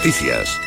noticias.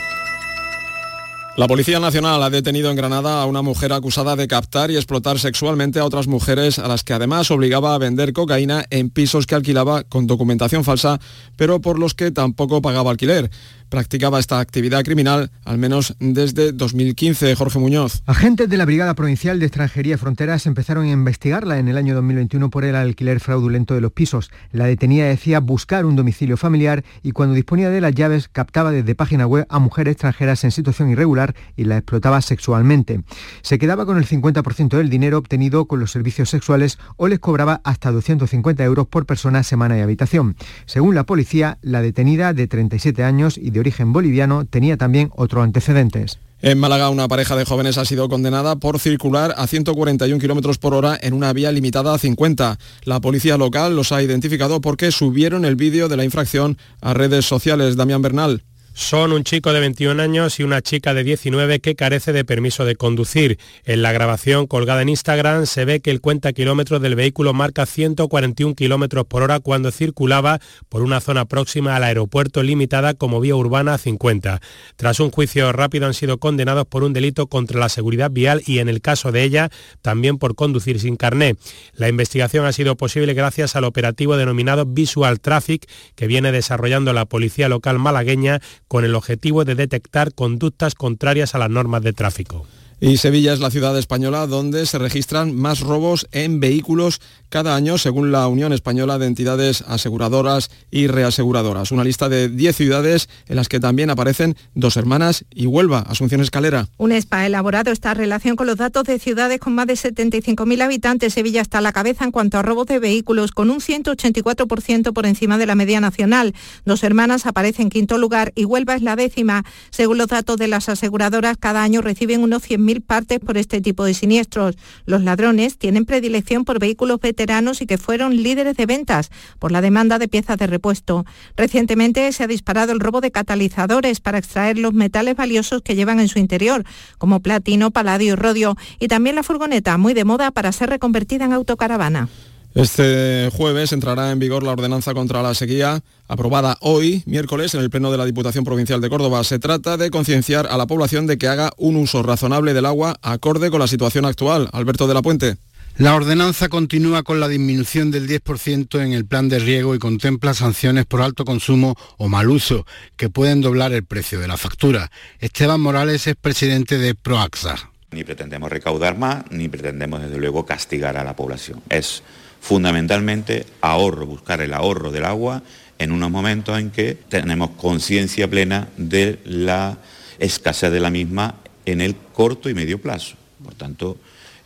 La Policía Nacional ha detenido en Granada a una mujer acusada de captar y explotar sexualmente a otras mujeres a las que además obligaba a vender cocaína en pisos que alquilaba con documentación falsa, pero por los que tampoco pagaba alquiler practicaba esta actividad criminal al menos desde 2015. Jorge Muñoz. Agentes de la Brigada Provincial de Extranjería y Fronteras empezaron a investigarla en el año 2021 por el alquiler fraudulento de los pisos. La detenida decía buscar un domicilio familiar y cuando disponía de las llaves captaba desde página web a mujeres extranjeras en situación irregular y la explotaba sexualmente. Se quedaba con el 50% del dinero obtenido con los servicios sexuales o les cobraba hasta 250 euros por persona, semana y habitación. Según la policía, la detenida de 37 años y de origen boliviano tenía también otros antecedentes. En Málaga, una pareja de jóvenes ha sido condenada por circular a 141 kilómetros por hora en una vía limitada a 50. La policía local los ha identificado porque subieron el vídeo de la infracción a redes sociales. Damián Bernal son un chico de 21 años y una chica de 19 que carece de permiso de conducir. En la grabación colgada en Instagram se ve que el cuenta kilómetros del vehículo marca 141 kilómetros por hora cuando circulaba por una zona próxima al aeropuerto limitada como vía urbana a 50. Tras un juicio rápido han sido condenados por un delito contra la seguridad vial y en el caso de ella también por conducir sin carné. La investigación ha sido posible gracias al operativo denominado Visual Traffic que viene desarrollando la policía local malagueña con el objetivo de detectar conductas contrarias a las normas de tráfico. Y Sevilla es la ciudad española donde se registran más robos en vehículos cada año, según la Unión Española de Entidades Aseguradoras y Reaseguradoras. Una lista de 10 ciudades en las que también aparecen dos hermanas y Huelva, Asunción Escalera. Un ESPA ha elaborado esta relación con los datos de ciudades con más de 75.000 habitantes. Sevilla está a la cabeza en cuanto a robos de vehículos, con un 184% por encima de la media nacional. Dos hermanas aparecen en quinto lugar y Huelva es la décima. Según los datos de las aseguradoras, cada año reciben unos 100.000 partes por este tipo de siniestros. Los ladrones tienen predilección por vehículos veteranos y que fueron líderes de ventas por la demanda de piezas de repuesto. Recientemente se ha disparado el robo de catalizadores para extraer los metales valiosos que llevan en su interior, como platino, paladio y rodio, y también la furgoneta, muy de moda para ser reconvertida en autocaravana. Este jueves entrará en vigor la ordenanza contra la sequía, aprobada hoy, miércoles, en el Pleno de la Diputación Provincial de Córdoba. Se trata de concienciar a la población de que haga un uso razonable del agua acorde con la situación actual. Alberto de la Puente. La ordenanza continúa con la disminución del 10% en el plan de riego y contempla sanciones por alto consumo o mal uso, que pueden doblar el precio de la factura. Esteban Morales es presidente de Proaxa. Ni pretendemos recaudar más, ni pretendemos desde luego castigar a la población. Es fundamentalmente ahorro, buscar el ahorro del agua en unos momentos en que tenemos conciencia plena de la escasez de la misma en el corto y medio plazo. Por tanto,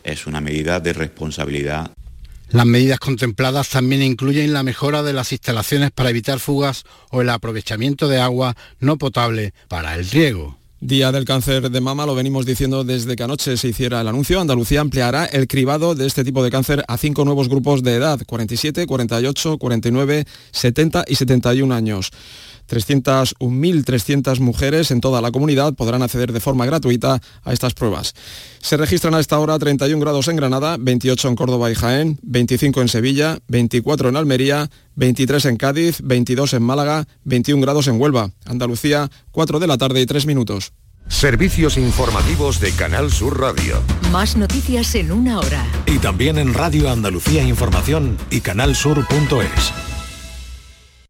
es una medida de responsabilidad. Las medidas contempladas también incluyen la mejora de las instalaciones para evitar fugas o el aprovechamiento de agua no potable para el riego. Día del cáncer de mama, lo venimos diciendo desde que anoche se hiciera el anuncio. Andalucía ampliará el cribado de este tipo de cáncer a cinco nuevos grupos de edad, 47, 48, 49, 70 y 71 años. 301.300 mujeres en toda la comunidad podrán acceder de forma gratuita a estas pruebas. Se registran a esta hora 31 grados en Granada, 28 en Córdoba y Jaén, 25 en Sevilla, 24 en Almería, 23 en Cádiz, 22 en Málaga, 21 grados en Huelva. Andalucía, 4 de la tarde y 3 minutos. Servicios informativos de Canal Sur Radio. Más noticias en una hora. Y también en Radio Andalucía Información y canalsur.es.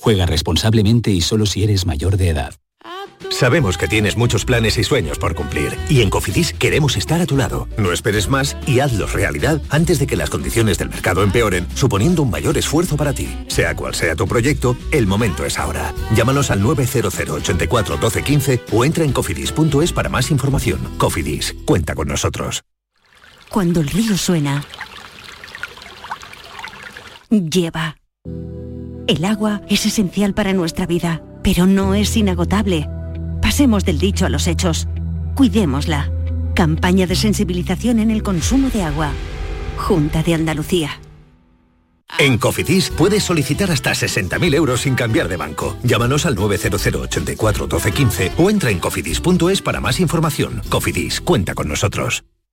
Juega responsablemente y solo si eres mayor de edad. Sabemos que tienes muchos planes y sueños por cumplir y en Cofidis queremos estar a tu lado. No esperes más y hazlos realidad antes de que las condiciones del mercado empeoren, suponiendo un mayor esfuerzo para ti. Sea cual sea tu proyecto, el momento es ahora. Llámanos al 900 84 12 15 o entra en cofidis.es para más información. Cofidis, cuenta con nosotros. Cuando el río suena, lleva. El agua es esencial para nuestra vida, pero no es inagotable. Pasemos del dicho a los hechos. cuidémosla. Campaña de sensibilización en el consumo de agua. Junta de Andalucía. En Cofidis puedes solicitar hasta 60.000 euros sin cambiar de banco. Llámanos al 900 84 12 15 o entra en cofidis.es para más información. Cofidis, cuenta con nosotros.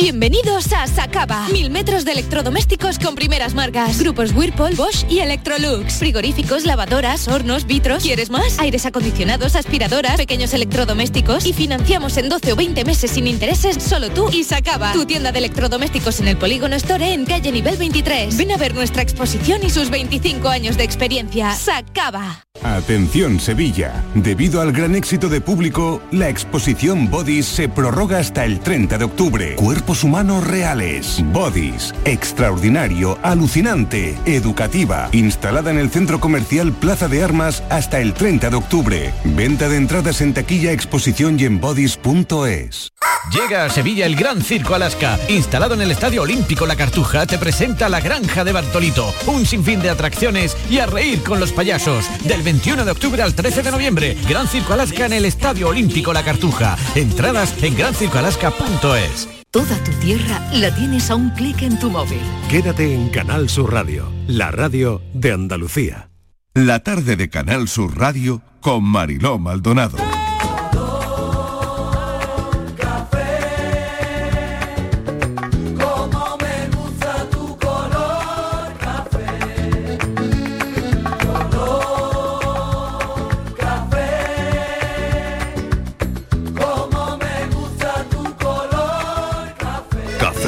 Bienvenidos a Sacaba. Mil metros de electrodomésticos con primeras marcas. Grupos Whirlpool, Bosch y Electrolux. Frigoríficos, lavadoras, hornos, vitros. ¿Quieres más? Aires acondicionados, aspiradoras, pequeños electrodomésticos. Y financiamos en 12 o 20 meses sin intereses solo tú y Sacaba. Tu tienda de electrodomésticos en el Polígono Store en calle nivel 23. Ven a ver nuestra exposición y sus 25 años de experiencia. Sacaba. Atención Sevilla, debido al gran éxito de público, la exposición Bodies se prorroga hasta el 30 de octubre. Humanos reales. Bodies, extraordinario, alucinante, educativa, instalada en el centro comercial Plaza de Armas hasta el 30 de octubre. Venta de entradas en taquilla, exposición y en bodies.es. Llega a Sevilla el Gran Circo Alaska. Instalado en el Estadio Olímpico La Cartuja, te presenta la Granja de Bartolito. Un sinfín de atracciones y a reír con los payasos. Del 21 de octubre al 13 de noviembre. Gran Circo Alaska en el Estadio Olímpico La Cartuja. Entradas en grancircoalaska.es. Toda tu tierra la tienes a un clic en tu móvil. Quédate en Canal Sur Radio, la radio de Andalucía. La tarde de Canal Sur Radio con Mariló Maldonado.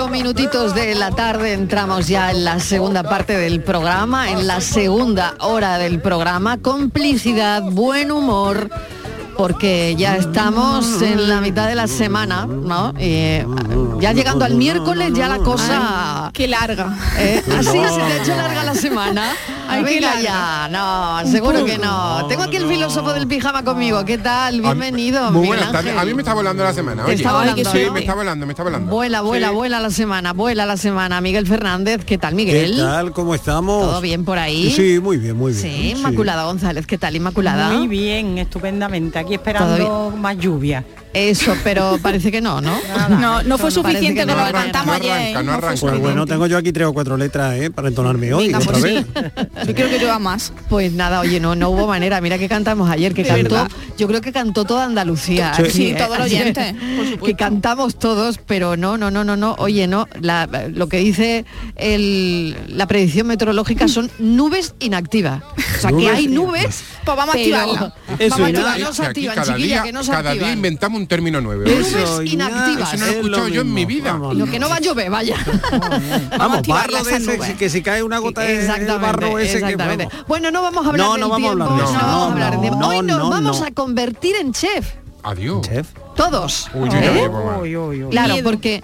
8 minutitos de la tarde entramos ya en la segunda parte del programa, en la segunda hora del programa. Complicidad, buen humor, porque ya estamos en la mitad de la semana, ¿no? Eh, ya llegando al miércoles ya la cosa... Qué larga. Eh, ¿Así se te ha hecho larga la semana? Ay, qué Venga larga. ya, no, seguro que no. Tengo aquí el filósofo del pijama conmigo. ¿Qué tal? Bienvenido. Muy buenas tardes. A mí me está volando la semana. Oye. está volando, sí, ¿no? me está volando, me está volando. Vuela, vuela, Sí. vuela la semana, vuela la semana. Miguel Fernández, ¿qué tal, Miguel? ¿Qué tal? ¿Cómo estamos? ¿Todo bien por ahí? Sí, muy bien, muy bien. Sí, Inmaculada González, ¿qué tal, Inmaculada? Muy bien, estupendamente. Aquí esperando más lluvia. Eso, pero parece que no, ¿no? No, no fue Parece suficiente que no lo que arranca, cantamos no arranca, no arranca. Pues bueno, tengo yo aquí tres o cuatro letras ¿eh? para entonarme hoy. Venga, otra pues vez. Yo creo que lleva más. Pues nada, oye, no, no hubo manera. Mira que cantamos ayer, que cantó, verdad. yo creo que cantó toda Andalucía. Sí. Sí, ¿eh? todo el Ayer, oyente, por supuesto. Que cantamos todos, pero no, no, no, no, no. Oye, no, la- lo que dice el- la predicción meteorológica son nubes inactivas. O sea, que hay nubes. Pues vamos a activarla. Eso, Vamos a y nada, activar, no se que aquí activan, cada chiquilla, día, que no se cada día inventamos un término nuevo. Nubes Eso, inactivas. Eso no lo he Es lo escuchado yo en mi vida. vamos. Lo que no va a llover, vaya. Vamos, activarla barro de esa ese, nube. que si cae una gota de Exactamente, barro exactamente. vamos. Bueno, no vamos a hablar No, del no vamos a tiempo, hablar de eso, no, no, vamos a hablar no, de- no, Hoy nos no, vamos no. a convertir en chef, Adiós. Chef. todos. Uy, yo ya ¿Eh? llevo mal. Claro, Miedo. porque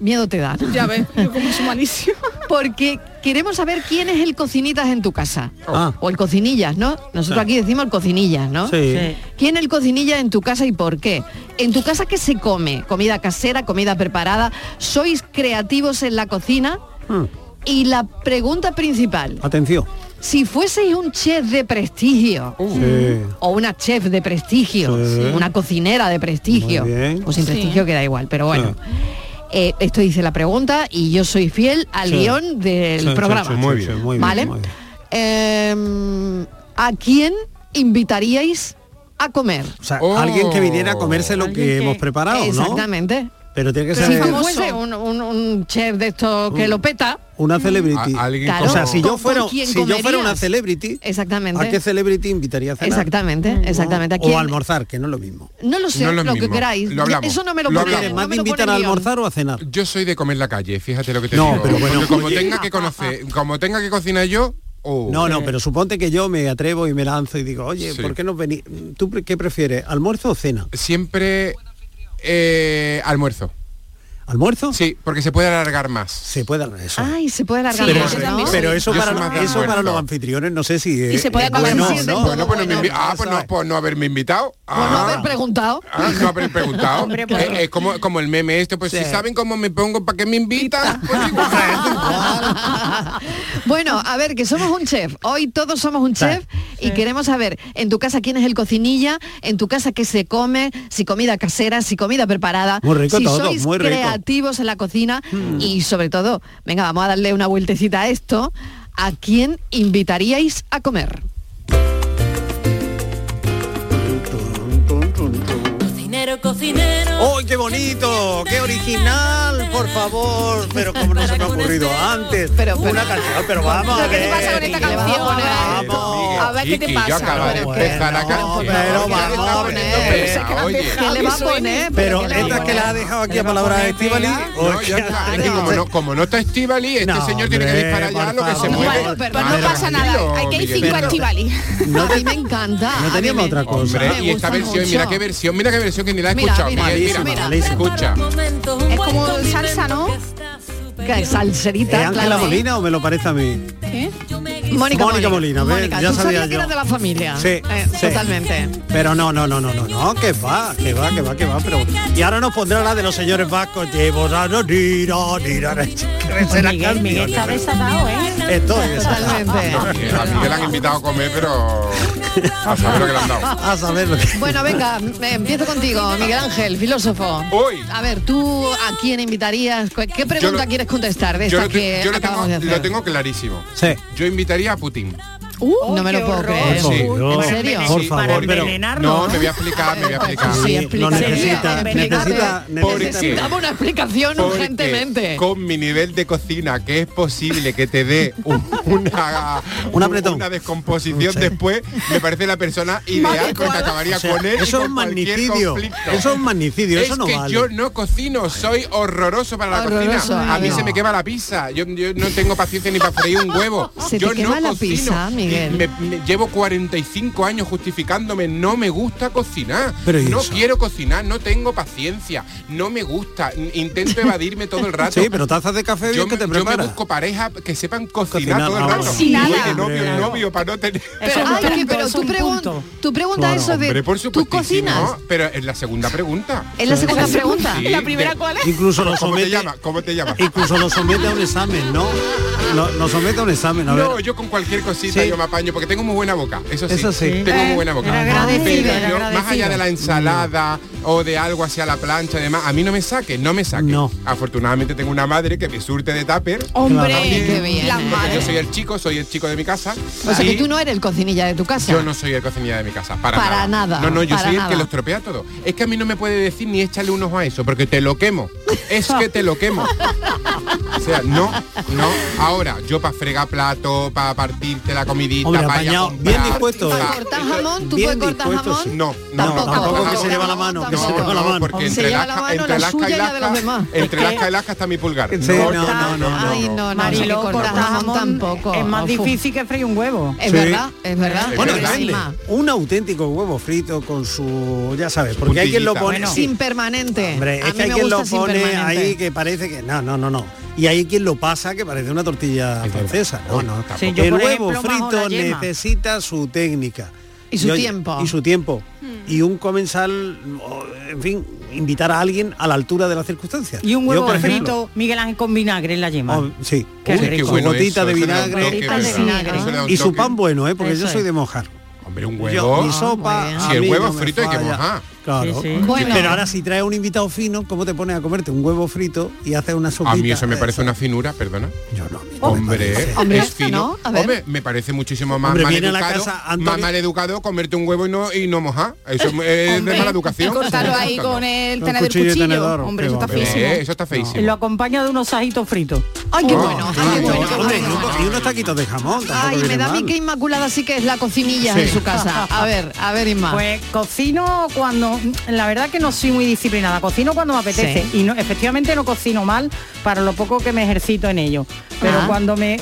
miedo te da. Ya ves, yo como es malísimo. Porque queremos saber quién es el cocinitas en tu casa. Ah. O el cocinillas, ¿no? Nosotros aquí decimos el cocinillas, ¿no? Sí. ¿Quién es el cocinilla en tu casa y por qué? En tu casa, ¿qué se come? ¿Comida casera, comida preparada? ¿Sois creativos en la cocina? Hmm. Y la pregunta principal, Atención. Si fueseis un chef de prestigio Sí. o una chef de prestigio, Sí. una cocinera de prestigio, o sin Sí. prestigio queda igual, pero bueno. Eh, esto dice la pregunta y yo soy fiel al Sí. guion del programa. sí, muy bien, muy bien, ¿Vale? muy bien. Em, ¿A quién invitaríais a comer? O sea, alguien que viniera a comerse lo que hemos preparado, ¿no? Pero tiene que Si ser fuese un, un- un chef de estos que lo peta, una celebrity. A- alguien Claro. o sea, si ¿Con- yo fuera, si yo fuera una celebrity, exactamente. ¿a qué celebrity invitaría a cenar? Exactamente, exactamente. ¿A O a almorzar, que no es lo mismo. No lo sé, No lo, lo que queráis. Lo hablamos. Eso no me lo, Lo pone, hablamos. no ¿Más me invitan a almorzar o a cenar? Yo soy de comer la calle, fíjate lo que te No, digo. pero bueno, Porque como oye. tenga que conocer, como tenga que cocinar yo, oh. No, no, pero suponte que yo me atrevo y me lanzo y digo, oye, Sí. ¿por qué no venís? ¿Tú qué prefieres, almuerzo o cena? Siempre eh, almuerzo. ¿Almuerzo? Sí, porque se puede alargar más. Se puede alargar eso. Ay, se puede alargar pero, más, ¿no? pero eso, para, más los anfitriones no sé si Y se puede bueno, siendo ¿no? Bueno, pues no, bueno. ah, pues no, pues no haberme invitado. Por no Ah. haber preguntado. Ah, no haber preguntado. Hombre, pues- Eh, eh, como, como el meme este, pues si saben cómo me pongo, ¿para qué me invitan? Pues igual. Bueno, a ver, que somos un chef. Hoy todos somos un chef y queremos saber en tu casa quién es el cocinilla, en tu casa qué se come, si comida casera, si comida preparada, Muy rico si todo, sois muy rico. Creativos en la cocina Mm. y sobre todo, venga, vamos a darle una vueltecita a esto. ¿A quién invitaríais a comer? Cocinero, cocinero. ¡Oh, qué bonito! ¡Qué original! Por favor. Pero como no se me ha ocurrido antes. Pero, Una canción, pero vamos a ¿Pero qué te ver. pasa con esta canción? Vamos. A ver qué te pasa. acabo de Pero pero vamos a ver. Oye, ¿Qué le va a poner? Pero ¿qué le va a esta que la ha dejado aquí a palabras de Estivali. Que como no, como no está Estivali, este señor tiene que disparar ya lo que se mueve. Pues no pasa nada. Hay que ir cinco a Estivali. a mí me encanta. No teníamos otra cosa. Y esta versión, mira qué versión, mira qué versión que ni la he escuchado. mira, escucha. Es como salsa, ¿no? Que salserita, ¿Es Ángela claro. Molina o me lo parece a mí? ¿Qué? Mónica, Mónica Molina. Mónica, Ya tú sabía que yo. era de la familia. Sí, Eh, sí. Totalmente. Pero no, no, no, no, no, no, que va, que va, que va, que va, pero y ahora nos pondrá la de los señores vascos, llevo a no tira, tira, que la Miguel, Miguel está desatado, ¿eh? Estoy. Totalmente. A Miguel- han invitado a comer, pero a saber lo que le han dado. a saber lo que Bueno, venga, eh, empiezo contigo, Miguel Ángel, filósofo. Uy. A ver, ¿tú a quién invitarías? ¿Qué qué pregunta lo- quieres contestar de Yo, esta lo, te- que yo lo, tengo, de hacer? lo tengo clarísimo. Sí. Yo invitaría a Putin. Uh, no me lo puedo creer. Sí. ¿En serio? Por favor, porque- pero- no, me voy a explicar, me voy a explicar. Sí, explica- necesita, necesita. Necesitamos una explicación Porque urgentemente. con mi nivel de cocina, que es posible que te dé un- una, Un apretón. una descomposición después, me parece la persona ideal porque acabaría O sea, con él. eso es con un cualquier magnicidio. conflicto. Eso es un magnicidio, Es eso no que vale. yo no cocino, soy horroroso para la Horroroso, cocina. A mí no. se me quema la pizza. Yo, yo no tengo paciencia ni para freír un huevo. Se te yo quema no la cocino. pizza, Miguel. Me- me- llevo 45 años justificándome, no me gusta cocinar. Pero ¿y no eso? quiero cocinar, no tengo paciencia, no me gusta. Intento evadirme todo el rato. Sí, pero tazas de café yo, bien que te me, yo me busco pareja que sepan cocinar, Cocinar, todo el ah, rato. Sí, nada. Oye, novio, novio, para no tener... Pero, Eso es un ay, que- pero un pregun- punto. tu pregunta Claro, eso de Hombre, por ¿tú cocinas? pero es la segunda pregunta. Es la segunda pregunta. Sí, ¿La primera cuál es? Incluso lo ¿Cómo te somete, llamas? ¿Cómo te llamas? incluso lo somete a un examen, ¿no? Lo, lo somete a un examen, a No, ver. yo con cualquier cosita Sí. yo me apaño porque tengo muy buena boca, eso sí. Eso sí. Tengo muy Eh, buena boca. agradecido, Pero yo, más allá de la ensalada o de algo hacia la plancha y demás, a mí no me saque, no me saque. No. Afortunadamente tengo una madre que me surte de tupper. Hombre, qué bien. Porque yo madres. soy el chico, soy el chico de mi casa. O sea que tú no eres el cocinilla de tu casa. yo no soy el cocinilla de mi casa, para, Para nada, No, no, yo para soy el que lo estropea todo. Es que a mí no me puede decir ni échale un ojo a eso, porque te lo quemo. Es que te lo quemo. O sea, no, no. Ahora, yo para fregar plato, para partirte la comidita, Hombre, para ir a apañado, comprar, bien dispuesto, pa-. ¿Para cortar jamón? ¿Tú Bien puedes cortar dispuesto, jamón? sí. No, No, Tampoco. tampoco que se lleva la mano, que se lleva la mano. porque entre y y la de los Alaska, demás. entre Alaska y Alaska está mi pulgar. No, no, no, no. Ay, no, no, Marilo, cortar jamón tampoco. Es más difícil que freír un huevo. Es verdad, es verdad. Bueno, Un auténtico huevo frito con su, ya sabes, porque hay quien lo pone. Sin permanente. Hombre, es que hay quien lo pone ahí que parece que no, no, no, no y hay quien lo pasa que parece una tortilla francesa. El huevo frito necesita su técnica. Y su tiempo. Y su tiempo. Hmm. Y un comensal, en fin, invitar a alguien a la altura de las circunstancias. Y un huevo frito, Miguel Ángel, con vinagre en la yema. Oh, sí. Qué Uy, gotita de vinagre. Y su pan bueno, ¿eh? porque yo soy de mojar. Hombre, un huevo. Yo, mi sopa. Ah, si el huevo frito hay que mojar Claro. Sí, sí. Bueno. Pero ahora si traes un invitado fino, ¿cómo te pones a comerte un huevo frito y haces una sopita? A mí eso me parece una finura, perdona. Yo no. Hombre, hombre, es fino. No, hombre, me parece muchísimo más hombre, mal educado, más mal educado comerte un huevo y no y no mojar. Eso es de mala educación. Cortarlo ahí no, con el tenedor cuchillo, cuchillo. Tenedor, hombre, eso está feísimo. Eh, eso está feísimo. Lo acompaña de unos ajitos fritos. Ay, qué ah, bueno, ay, qué bueno. Hombre, y unos taquitos de jamón. Ay, me da a mí que Inmaculada sí que es la cocinilla en su casa. A ver, a ver, Inma. Pues cocino cuando la verdad que no soy muy disciplinada. Cocino cuando me apetece y no, efectivamente no cocino mal para lo poco que me ejercito en ello. Pero ah. cuando me,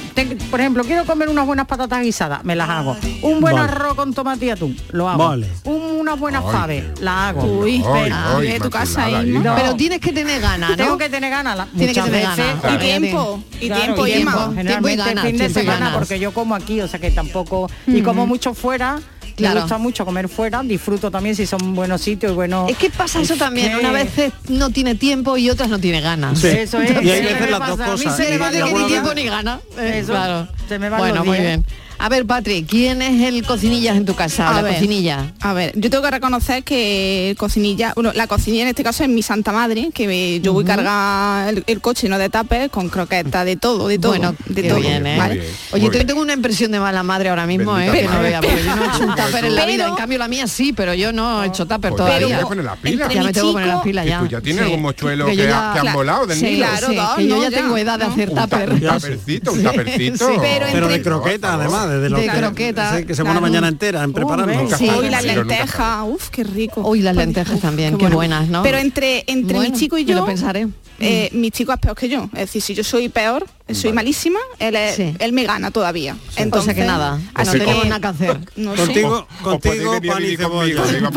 por ejemplo, quiero comer unas buenas patatas guisadas, me las hago. Un buen arroz con tomate y atún, lo hago. Vale. Unas buenas faves, las hago. Pero, tu casa ¿no? Pero tienes que tener ganas, ¿no? Tengo que tener ganas. Tienes que tener ganas. Y tiempo, y tiempo, y tiempo. Generalmente y el fin de semana, porque yo como aquí, o sea que tampoco, y como mucho fuera, me gusta mucho comer fuera, disfruto también si son buenos sitios y buenos... Es que pasa eso también, una vez no tiene tiempo y otras no tiene ganas. Eso es. Y hay. A mí ni tiempo ni gana. Eso. Se me van bueno, los muy bien. A ver, Patrick, ¿quién es el cocinillas en tu casa? La cocinilla. A ver, yo tengo que reconocer que cocinilla, bueno, la cocinilla en este caso es mi santa madre, que yo voy uh -huh. cargar el, coche no de tapes con croquetas, de todo, de todo, de todo. Bien. ¿eh? Oye, yo tengo una impresión de mala madre ahora mismo, ¿eh? Bendita. Que no vea, porque yo hecho un tupper en la vida. En cambio la mía sí, pero yo no he hecho tupper todavía. Pero, las pilas. Ya me tengo que poner las pilas ya. Tú ya tienes algún mochuelo que, ya, que, han volado del sí, Nilo. Claro, yo ya, tengo edad de hacer tupper. Un tapercito, un tapercito. Pero de croquetas además de que, croqueta, que se pone mañana entera en preparando. Uh, las lentejas, uff, qué rico. Uy, las lentejas también, qué, buenas, ¿no? Pero entre, entre bueno, mi chico y yo, lo pensaré. Eh, mm. Mi chico es peor que yo. Es decir, si yo soy peor, soy malísima, él, él me gana todavía. Entonces, que nada, que no tenemos nada que hacer. No contigo, sé. contigo, contigo pan y cebolla.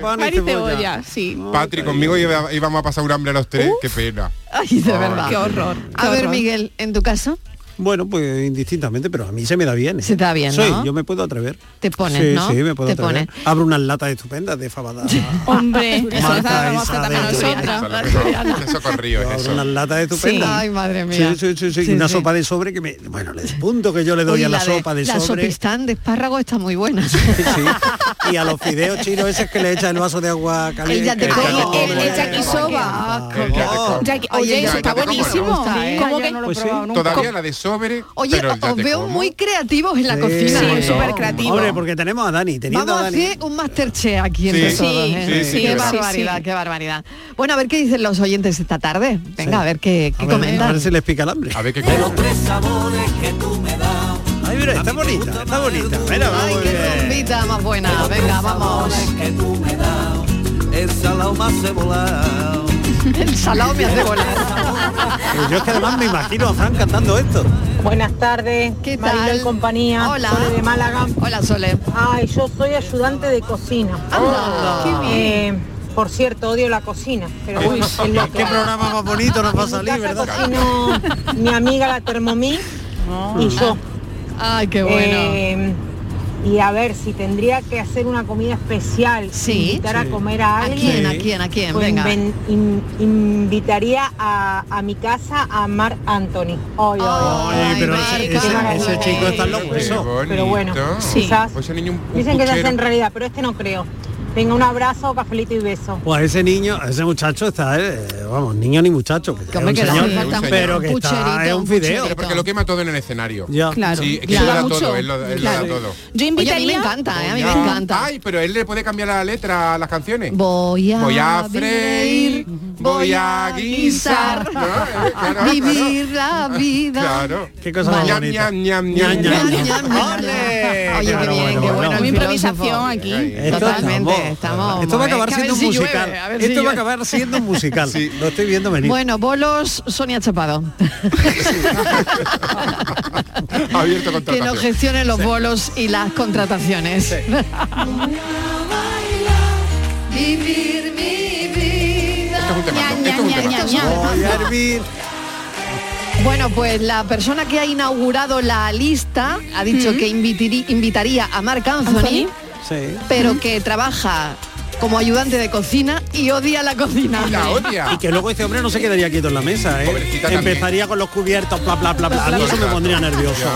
pan y cebolla, sí. Patri, conmigo íbamos a pasar un hambre a los tres, qué pena. Ay, de verdad. Qué horror. a ver, Miguel, ¿en tu caso? Bueno, pues indistintamente, pero a mí se me da bien. ¿eh? Se da bien, Soy, ¿no? yo me puedo atrever. Te pones, sí, ¿no? Sí, me puedo te atrever. Pones. Abro unas latas estupendas de fabada. Hombre, Marta, eso está también nosotros. Eso Abro unas latas estupendas. Sí. Ay, madre mía. Sí, sí, sí, sí. una sopa de sobre que me... Bueno, el punto que yo le doy Uy, a la, la sopa de, sobre... La sopistán de espárrago está muy buena. Sí, sí. Y a los fideos chinos esos que le echan el vaso de agua caliente. Ella te El yakisoba. Ah, ah. Oye, eso está buenísimo. ¿Cómo que? Todavía la de Oye, os veo muy creativos en la cocina. Sí, súper creativos. Hombre, porque tenemos a Dani. Vamos a, hacer un masterchef aquí entre ¿eh? sí, Sí, qué barbaridad, qué barbaridad. Bueno, a ver qué dicen los oyentes esta tarde. Venga, a ver qué, qué a les pica el hambre. A ver qué Ay, mira, está bonita, está bonita. Ay, qué más buena. Venga, vamos el salado me hace volar. Pues yo es que además me imagino a Fran cantando esto. Buenas tardes, ¿qué tal? Compañía, Hola. Sole de Málaga. Hola, Sole. Ay, yo soy ayudante de cocina. Ah, qué bien. Eh, por cierto, odio la cocina, pero uy, es lo que... Qué programa más bonito nos va a salir, ¿verdad? Mi amiga la Thermomix oh. y yo. Ay, qué bueno. Eh, y a ver, si tendría que hacer una comida especial, sí. invitar a comer a alguien. ¿A quién? ¿A quién? ¿A quién? Pues Venga. Invitaría a, a, mi casa a Mark Anthony. Oy, pero ese, chico está loco. Pero bueno, sí. quizás, dicen que se hace en realidad, pero este no creo. Venga, un abrazo, cafelito y beso. Pues ese niño, ese muchacho está, eh, vamos, niño ni muchacho, que que pero que está, es un, un fideo. Pero porque lo quema todo en el escenario. Ya. Claro. Sí, que claro. Él lo da todo, él lo, él claro. lo da todo. Yo invitaría... Oye, a mí me encanta, eh, a mí me encanta. Ay, pero él le puede cambiar la letra a las canciones. Voy a, voy a freír, voy a guisar, ¿no? claro, vivir la vida. Claro. Qué cosa más. Ñam, ñam, ñam, Oye, qué bien, qué bueno. Una improvisación aquí, totalmente. Esto va a acabar siendo un musical. Esto va a acabar siendo musical. Lo estoy viendo venir. Bueno, bolos Sonia Chapado. Abierto Que nos gestione los bolos y las contrataciones. Bueno, pues la persona que ha inaugurado la lista ha dicho que invitaría a Marc Anthony. Anthony Sí. pero que trabaja como ayudante de cocina y odia la cocina. Y que luego este hombre no se quedaría quieto en la mesa, ¿eh? Pobrecita también. Empezaría con los cubiertos, bla, bla, bla, bla. A mí eso me pondría nervioso,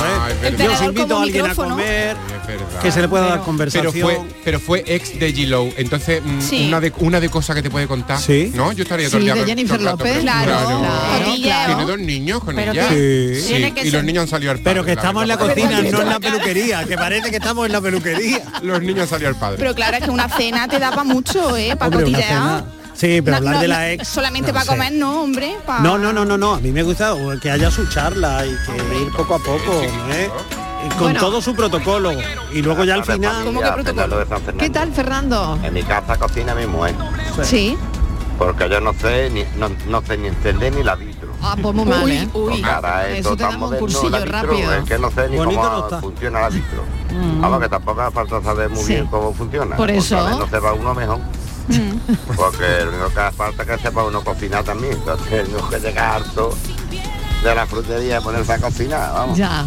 ¿eh? Yo os invito a alguien a comer, que se le pueda dar conversación. Pero fue, pero fue ex de G-Lo. Entonces, mm, Sí. una, de, una de cosas que te puede contar. Sí. ¿No? Yo estaría Sí, todo el día de Jennifer López. Claro, claro. Tiene dos niños con Pero ella. que- que Y los niños han salido al padre. Pero que estamos en la cocina, no en la peluquería, que parece que estamos en la peluquería. Los niños han salido al padre. Pero claro, es que una cena te da para mucho, ¿eh? Para Hombre, cotillear. Sí, pero No, hablar no, de la ex. Solamente no para sé. comer, no, hombre. pa- No, no, no, no, no. A mí me gusta que haya su charla y que ir poco a poco, ¿eh? Con Bueno. todo su protocolo. Y luego ya al final. ¿Qué tal, Fernando? En mi casa cocina mi mujer. Sí. Porque yo no sé ni, no, no sé ni encender ni la vitro. Ah, pues muy mal, ¿eh? Porque ahora es Eso te damos un cursillo vitro, rápido. Es que no sé ni Bonito cómo no funciona la vitro. Mm. Vamos, que tampoco hace falta saber muy Sí. bien cómo funciona. Por porque eso- no sepa uno mejor. Porque lo único que hace falta es que sepa uno cocinar también. Entonces no que llega harto de la frutería y ponerse a cocinar, vamos. Ya.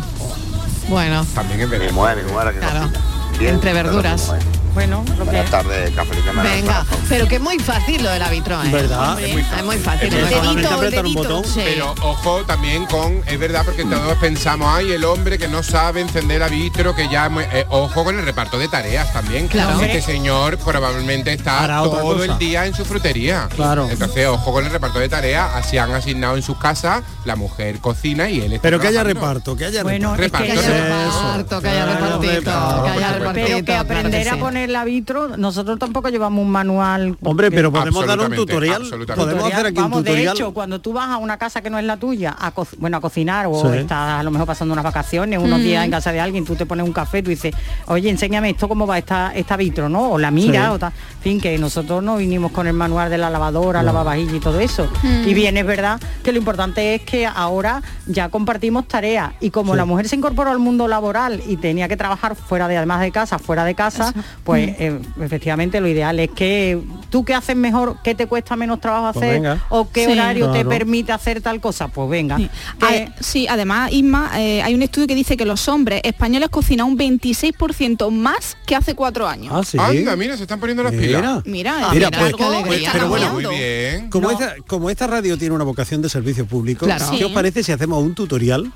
Bueno. También es Mi mujer, mi mujer que Claro. cocina. Bien, Entre verduras. Bueno, lo que tardes, y. Venga, pero que es muy fácil lo del arbitro, ¿eh? ¿Verdad? Es muy fácil. Es muy fácil. Es muy El fácil. dedito, Solamente el apretar un dedito. botón. Sí. Pero ojo también con, es verdad, porque todos pensamos, ay, el hombre que no sabe encender la vitro, que ya, muy- eh, ojo con el reparto de tareas también. Claro. Este señor probablemente está Hará todo el día en su frutería. Claro. Entonces, ojo con el reparto de tareas, así han asignado en sus casas, la mujer cocina y él está Pero que haya reparto, que haya Bueno, es reparto. que Reparto, haya reparto. reparto, que haya repartito, que haya repartito. Pero que claro aprender que a sí. Poner la vitro, nosotros tampoco llevamos un manual. Hombre, pero podemos dar un tutorial. Podemos hacer aquí un Vamos, tutorial. De hecho, cuando tú vas a una casa que no es la tuya, a bueno, a cocinar o Sí. estás a lo mejor pasando unas vacaciones, unos Mm. días en casa de alguien, tú te pones un café, tú dices, oye, enséñame esto cómo va esta, esta vitro, ¿no? O la mira, Sí. o tal. En fin, que nosotros no vinimos con el manual de la lavadora, lavavajilla y todo eso. Mm. Y bien, es verdad que lo importante es que ahora ya compartimos tareas y como Sí. la mujer se incorporó al mundo laboral y tenía que trabajar fuera de, además de casa, fuera de casa, pues Mm. eh, efectivamente lo ideal es que tú qué haces mejor, qué te cuesta menos trabajo Pues hacer venga. o qué Sí. horario te permite hacer tal cosa, pues venga. Sí. Que- Ah, sí, además, Isma, eh, hay un estudio que dice que los hombres españoles cocinan un 26% más que hace cuatro años. Ah, sí. Anda, mira, se están poniendo las pilas. Mira, Mira, mira, pues, algo pues, pero bueno. Muy bien. como, No. esta, como esta radio tiene una vocación de servicio público, Claro. ¿qué Sí. os parece si hacemos un tutorial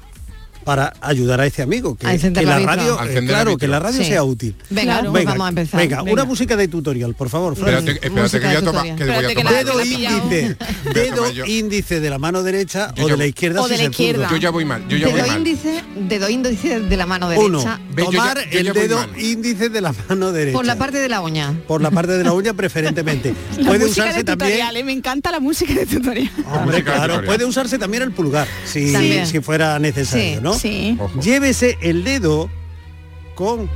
para ayudar a este amigo? Que, A encender que la radio, eh, claro, que la radio Sí. sea útil. Venga, pues vamos a empezar. Venga, Venga. una música de tutorial, por favor. Espérate, espérate que que voy a tomar. Dedo índice, dedo yo. índice de la mano derecha Yo o de la izquierda o si de la izquierda. Yo ya voy mal, yo ya voy Dedo mal. índice, dedo índice de la mano Uno, derecha. Yo ya- tomar yo ya el dedo índice de la mano derecha. Por la parte de la uña. Por la parte de la uña preferentemente. La Puede música usarse de también tutorial, eh, me encanta la música de tutorial. Hombre, claro, tutorial. puede usarse también el pulgar, si, si fuera necesario, Sí, ¿no? Sí, Ojo. Llévese el dedo con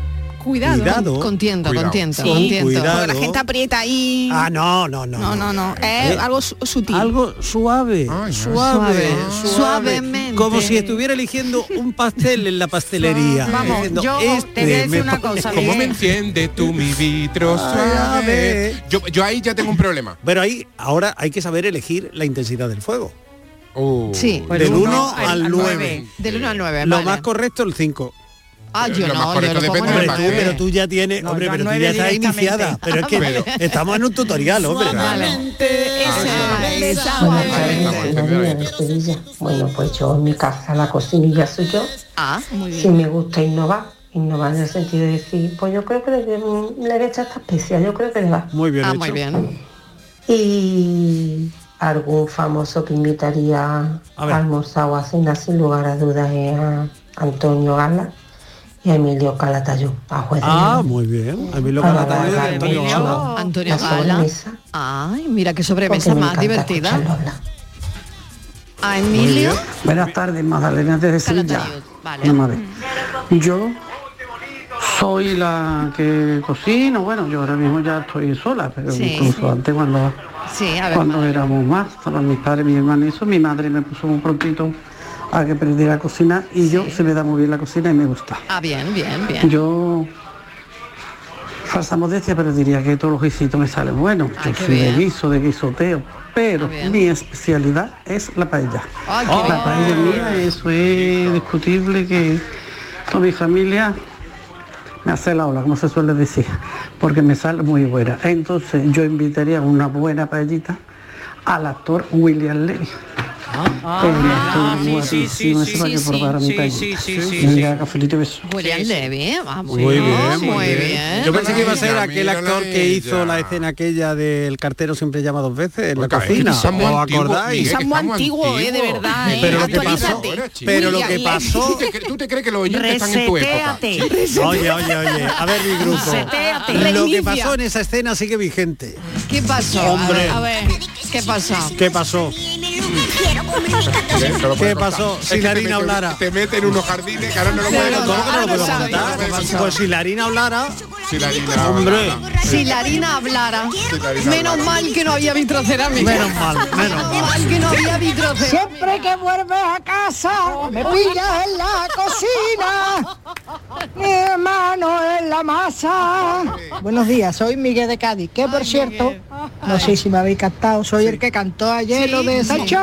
cuidado. cuidado. Con tiento, Cuidado. con tiento, Sí, con tiento. cuidado. Porque la gente aprieta ahí. Ah, no, no, no. no, no, no. Es Eh, algo su- sutil. Algo suave, Ay, suave, Suave. suave, Suavemente. Como si estuviera eligiendo un pastel en la pastelería. Vamos, diciendo, yo este te voy a decir me una cosa, ¿Cómo me enciende tú mi vitro suave? Yo, yo ahí ya tengo un problema. Pero ahí, ahora hay que saber elegir la intensidad del fuego. Uh, Sí. Del uno 1 al- al al 9. nueve. Del 1 al 9. Lo vale. más correcto el 5. Ah, yo más no, yo lo depende Hombre, tú, pero tú ya tienes, No, hombre, pero tú ya estás iniciada. Pero es que Pero- estamos en un tutorial, hombre. Bueno, pues yo en mi casa la cocinilla soy yo. Ah, Muy Si me gusta innovar, innovar en el sentido de decir, pues yo creo que le, le voy a echar esta especia, yo creo que le va. Muy bien ah hecho. muy bien. Y algún famoso que invitaría A a, almorzar o a cenar sin lugar a dudas es a Antonio Gala y a Emilio Calatayud, a juez de Ah, muy bien. De Antonio Gala. Antonio Ay, mira qué sobremesa me más divertida. A Emilio Buenas tardes, Magdalena desde Sevilla. Vale. Ver. Yo soy la que cocino, bueno, yo ahora mismo ya estoy sola, pero Sí. incluso antes cuando, Sí, a ver. cuando éramos más, estaban mis padres, mis hermanos y eso, mi madre me puso un prontito a que aprendiera a cocinar y yo se me da muy bien la cocina y me gusta. Ah, bien, bien, bien. Yo falsa modestia, pero diría que todos los guisitos me salen buenos. Ay, Yo soy de bien. guiso, de guisoteo, pero mi especialidad es la paella. Ay, la paella mía, eso es discutible que toda mi familia me hace la ola, como se suele decir, porque me sale muy buena. Entonces yo invitaría una buena paellita al actor William Levy. Ah, probara mi paellita. Venga, cafelito beso. William Levy, ah, Muy bien, muy, bien. Yo pensé que iba a ser aquel actor que hizo la escena aquella del cartero siempre llama dos veces en la cocina. es ¿Os acordáis? Estamos antiguos, eh, de verdad, eh. Pero lo que pasó, pero lo que pasó ¿Tú te, crees que los oyentes están en tu época? Oye, oye, oye, a ver mi grupo. Lo que pasó en esa escena sigue vigente. ¿Qué pasó? Hombre. A ver, ¿qué pasó? ¿Qué pasó? ¿Qué pasó? Si Es que la harina hablara. Te mete en unos jardines que ahora no lo puedes ¿Cómo que no lo contar. puedo contar? Pues si la harina hablara, Si la harina hombre, Si la harina hablara, la harina menos hablara. mal que no había vitrocerámica. menos mal, menos mal. mal que no había vitrocerámica. Siempre que vuelves a casa, me pillas en la cocina. Mi mano en la masa. Buenos días, soy Miguel de Cádiz, que por cierto, no sé si me habéis captado, soy el que cantó ayer lo de Sancho.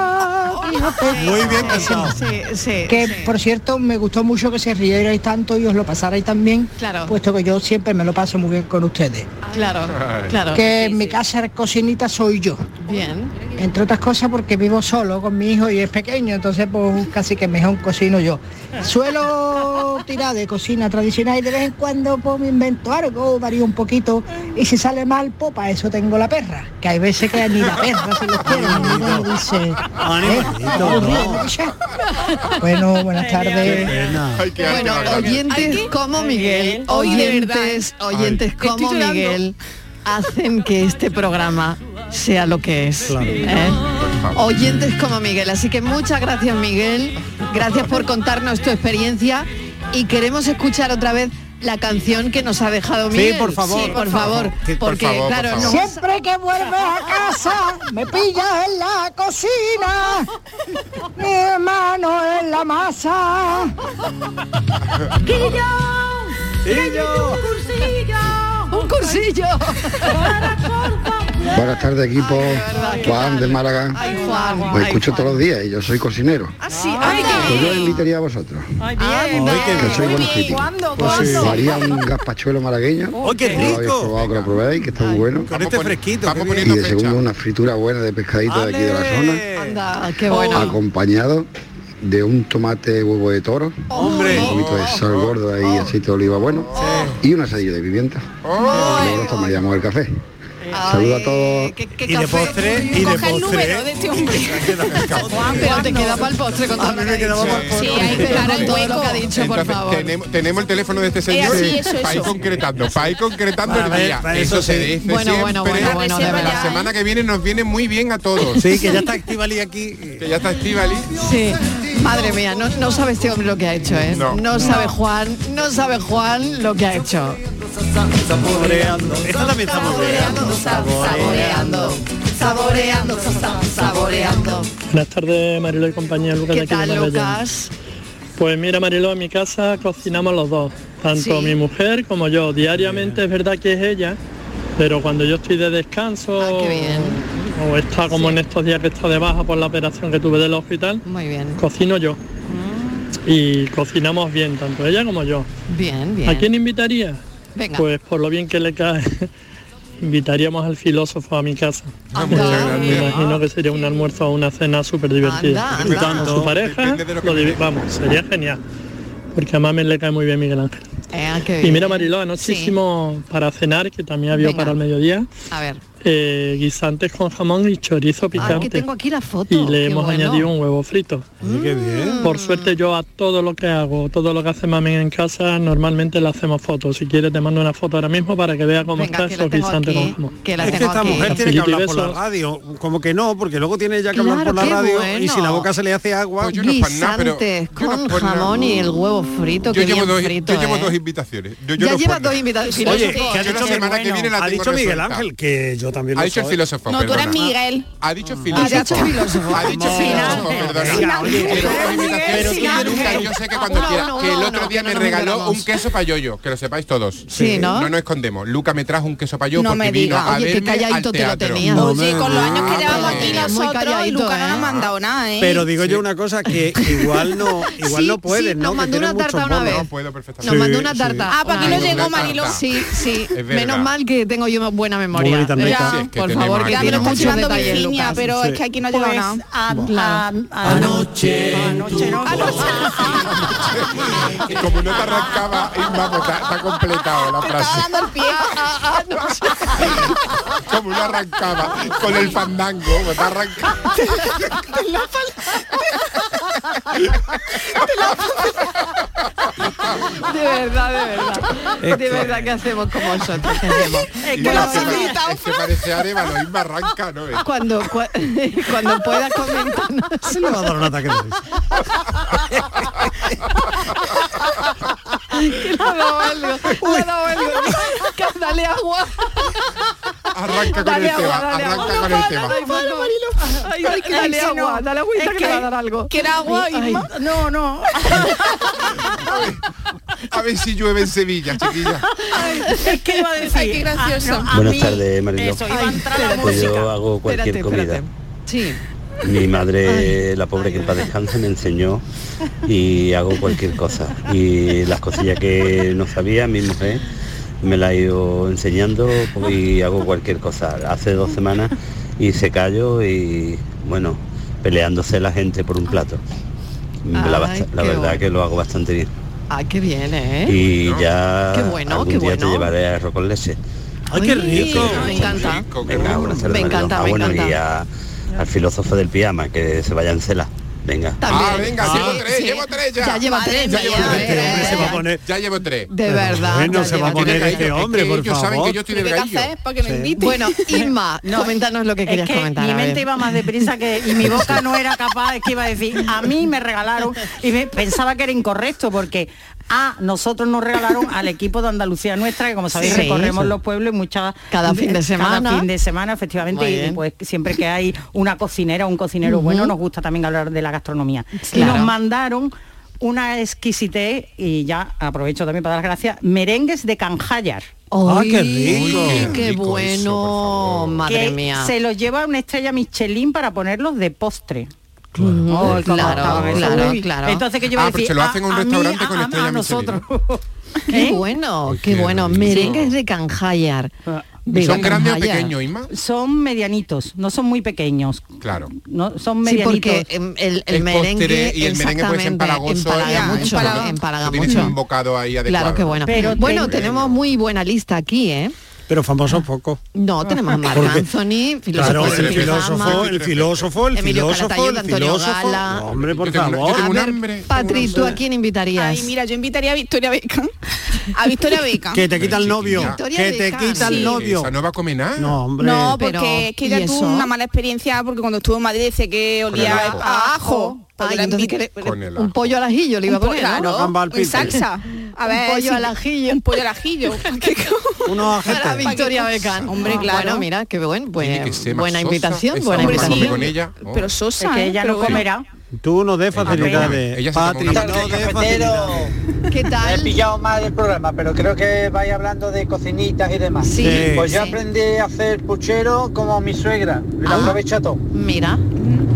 Muy bien cantado. Sí, sí. Que por cierto me gustó mucho que se rierais tanto y os lo pasarais también, Claro. puesto que yo siempre me lo paso muy bien con ustedes. Claro, claro. Que en mi casa cocinita soy yo. Bien. Entre otras cosas porque vivo solo con mi hijo y es pequeño, entonces pues casi que mejor cocino yo. Suelo tirar de cocina tradicional y de vez en cuando pues me invento algo, varío un poquito y si sale mal, pues para eso tengo la perra, que hay veces que ni la perra se los quiere, dice, "Eh, aburrido, no. ¿no que sea?". Bueno, buenas tardes. Bueno, oyentes como Miguel, Hoy de verdad, oyentes, oyentes como. Miguel, hacen que este programa sea lo que es. Claro. ¿eh? Oyentes como Miguel. Así que muchas gracias Miguel, gracias por contarnos tu experiencia y queremos escuchar otra vez la canción que nos ha dejado Sí, Miguel. por favor. Sí, por favor. Sí, por porque favor, por claro, favor. no- Siempre que vuelves a casa, me pillas en la cocina, mi mano en la masa. Un cursillo. Buenas tardes equipo, ¿qué Juan de Málaga. Ay, Juan. Me ay, escucho Juan. todos los días y yo soy cocinero. Ah, sí, anda. Pues yo invitaría a vosotros, Ay, qué que soy bien. buenos. Pues. Haría un gazpachuelo malagueño. ¡Ay, qué que no lo habéis rico! probado, que lo probéis, que está muy bueno. Con este fresquito. vamos qué Y poniendo bien. de fecha. segundo una fritura buena de pescadito de aquí de la zona. Anda, qué bueno. acompañado de un tomate huevo de toro, Hombre. un poquito de sal gordo ahí, aceite de oliva bueno, y una asadilla de pimienta. Y luego nos tomaríamos el café. Saludos a todos. ¿Qué, qué Y de postre, y de Coge el número de postre. este hombre. Juan, pero te queda para el postre con todo lo que ha dicho. postre. Sí, hay que dar el todo lo hueco. que ha dicho, por favor. tenemos, tenemos el teléfono de este señor así, eso, para ir concretando, para ir concretando el día. Eso, eso se sí. dice Bueno, bueno, bueno, bueno, de La semana que viene nos viene muy bien a todos. Sí, que ya está Estivali aquí. Que ya está Estivali. Sí, madre mía, no, no sabe este hombre lo que ha hecho, ¿eh? No. sabe Juan, no sabe Juan lo que ha hecho. Saboreando. Esta también está muy bien. Saboreando, saboreando, saboreando. Buenas tardes, Marilo y compañía, Lucas de ¿Qué aquí de tal, Magallanes. Lucas? Pues mira, Marilo, en mi casa cocinamos los dos, tanto Sí. mi mujer como yo. Diariamente es verdad que es ella, pero cuando yo estoy de descanso Ah, qué bien. o está como Sí. en estos días que está de baja por la operación que tuve del hospital, Muy bien. cocino yo. Y cocinamos bien, tanto ella como yo. Bien, bien. ¿A quién invitaría? Venga. Pues por lo bien que le cae, invitaríamos al filósofo a mi casa. Anda. Me imagino que sería un almuerzo o una cena súper divertida. Anda. Con su pareja, lo lo vamos, sería genial. Porque a Mamen le cae muy bien Miguel Ángel. Eh, qué Y mira Mariló, anoche Sí. hicimos para cenar, que también había Venga. para el mediodía, A ver. Eh, guisantes con jamón y chorizo Ah, que picante. tengo aquí la foto. y le qué hemos bueno. añadido un huevo frito. Oye, qué bien. Por suerte yo a todo lo que hago, todo lo que hace Mamen en casa, normalmente le hacemos fotos. Si quieres te mando una foto ahora mismo para que vea cómo Venga, está que esos guisantes aquí, con jamón. que la Es que tengo esta aquí. mujer tiene que hablar por la radio, como que no, porque luego tiene ya que hablar Claro, por la radio y si la bueno. boca se le hace agua, Pues yo no es para nada, pero Guisantes yo no con nada. jamón y el huevo frito, Yo que llevo, dos, frito, yo llevo ¿eh? dos invitaciones. Yo, yo ya no lleva por dos invitaciones. Oye, filósofo. ¿qué ha Yo la dicho, semana que viene la ha dicho Miguel. Ángel que yo Yo también Ha lo dicho el soy. filósofo, No, tú eres perdona. Miguel. Ha dicho Ah, filósofo. ha dicho filósofo. Ha dicho filósofo, perdona. Pero yo sé que cuando quiera, que el otro día me regaló un queso payoyo, que lo sepáis todos. Sí, ¿no? No nos escondemos. Luca me trajo un queso payoyo porque me vino a verme al calladito te lo teatro. Oye, me con los años que llevamos aquí nosotros, Luca no ¿eh? nos ha mandado nada, ¿eh? Pero digo yo una cosa que igual no, igual no puedes, nos mandó una tarta una vez. No puedo perfectamente. Nos mandó una tarta. Ah, ¿para qué una no llegó tarta. Sí, sí. Menos mal que tengo yo buena memoria. Muy bonita Eh, meca. Sí, es que por favor, que tiene muchos llevando detalles, Virginia, Lucas. pero Sí. es que aquí no llega Pues, nada. a- Claro. a- anoche, anoche no. Como no te arrancaba, vamos, está, completado la frase. dando el pie. Como no arrancaba con el fandango, me está arrancando. De verdad, de verdad. De verdad que hacemos como nosotros. ¿qué hacemos? Es Y que lo facilita. es que parece Arevalo, Isma arranca, ¿no? Es- Cuando, cua- cuando pueda comentarnos. Se le va a dar un ataque de risa. que le ha dado algo. Le ha dado algo. Que Dale agua. Arranca con Dale el agua, tema, dale arranca agua. con el tema. Ay, dale, agua, no. dale agüita Es que, que- le va a dar algo. ¿Quiere agua, Ay, Irma? No, no. A ver si llueve en Sevilla, chiquilla. Es que iba a decir. Ay, qué gracioso. ah, no, a Buenas mí- tardes, Mariló. Eso, iba a entrar la espérate. Pues música. yo hago cualquier Espérate, comida. espérate. Sí. Mi madre, la pobre que en paz descanse, me enseñó y hago cualquier cosa. Y las cosillas que no sabía, mi mujer me la ha ido enseñando y hago cualquier cosa. Hace dos semanas hice callo y, bueno, peleándose la gente por un plato. La, Ay, verdad bueno. que lo hago bastante bien. Ah, qué bien, ¿eh? Y ya Qué bueno, algún qué día te llevaré arroz con leche. Ay, qué rico. Me encanta. Venga, buenas tardes, Me encanta, Ah, me bueno, y encanta. a- al filósofo del pijama, que se vaya en cela. Venga. También. Ah, venga, Sí, llevo tres, sí. llevo tres ya. Ya lleva tres, ya lleva ya, tres. Este hombre se va a poner... Ya llevo tres. De verdad. Bueno, ya se va a poner tres. este Es que hombre, por ellos saben favor. que yo estoy ¿Qué hay que me Sí. invite? Bueno, Irma, No, coméntanos lo que Es querías que comentar. mi mente iba más deprisa que y mi boca no era capaz, es que iba a decir, a mí me regalaron y me, pensaba que era incorrecto porque a nosotros nos regalaron al equipo de Andalucía nuestra que como sabéis Sí. recorremos Sí. los pueblos y muchas Cada fin de semana. cada fin de semana efectivamente y pues siempre que hay una cocinera o un cocinero bueno nos gusta también hablar de la gastronomía y nos mandaron una exquisitez y ya aprovecho también para dar las gracias merengues de canjallar Ah, qué rico. Qué qué rico bueno, eso, madre que mía. se los lleva una estrella Michelin para ponerlos de postre. Claro, esos. claro, Uy. claro. Entonces que yo Ah, voy a pero decir, se lo hacen en un a- a mí, restaurante a- con a- estrella a nosotros. Qué ¿Eh? bueno, Ay, qué qué bueno. Merengues de Canjallar. de ¿Son grandes o pequeños, Isma? Son medianitos, no son muy pequeños. Claro. No, son Sí, medianitos. porque em, el, el El merengue y el merengue puede ser empalagoso, empalaga mucho, empalaga. empalaga Tienes mucho. un bocado ahí adecuado. Claro que bueno. Pero bueno, ten- tenemos muy buena lista aquí, ¿eh? Pero famosos poco. No, tenemos a Marc Porque- Anthony, filósofo Claro, del el filósofo, el filósofo, el Emilio filósofo, el Antonio filósofo. Gala. No, hombre, por Yo tengo una- yo favor. A un ver, hambre. Patri, ¿tú a quién invitarías? Ay, mira, yo invitaría a Victoria Beckham. A Victoria Beckham. Que te quita el novio. Victoria Que te quita el Sí. novio. Esa no va a comer nada. No, hombre. No, Pero, porque es que ¿y ella tuvo una mala experiencia porque cuando estuvo en Madrid dice que olía el ajo. a ajo. Ay, entonces el un pollo al ajillo le iba a poner, ¿no? claro, Una gamba al en salsa. A Un ver, pollo al ajillo. Un pollo al ajillo. ¿Qué Unos Para. Victoria Beckham. Hombre, claro. Bueno, mira, qué buen, Tiene que ser más buena sosa, invitación, buena invitación. con ella. oh. Pero sosa. Es que ¿eh? ella no bueno. comerá. Tú no des facilidades. Ella Patri, una no pastilla. des facilidades. ¿Qué He tal? pillado más del programa, pero creo que vais hablando de cocinitas y demás. Sí, Sí. Pues yo sí. aprendí a hacer puchero como mi suegra. Lo Ah. aprovecha todo. Mira,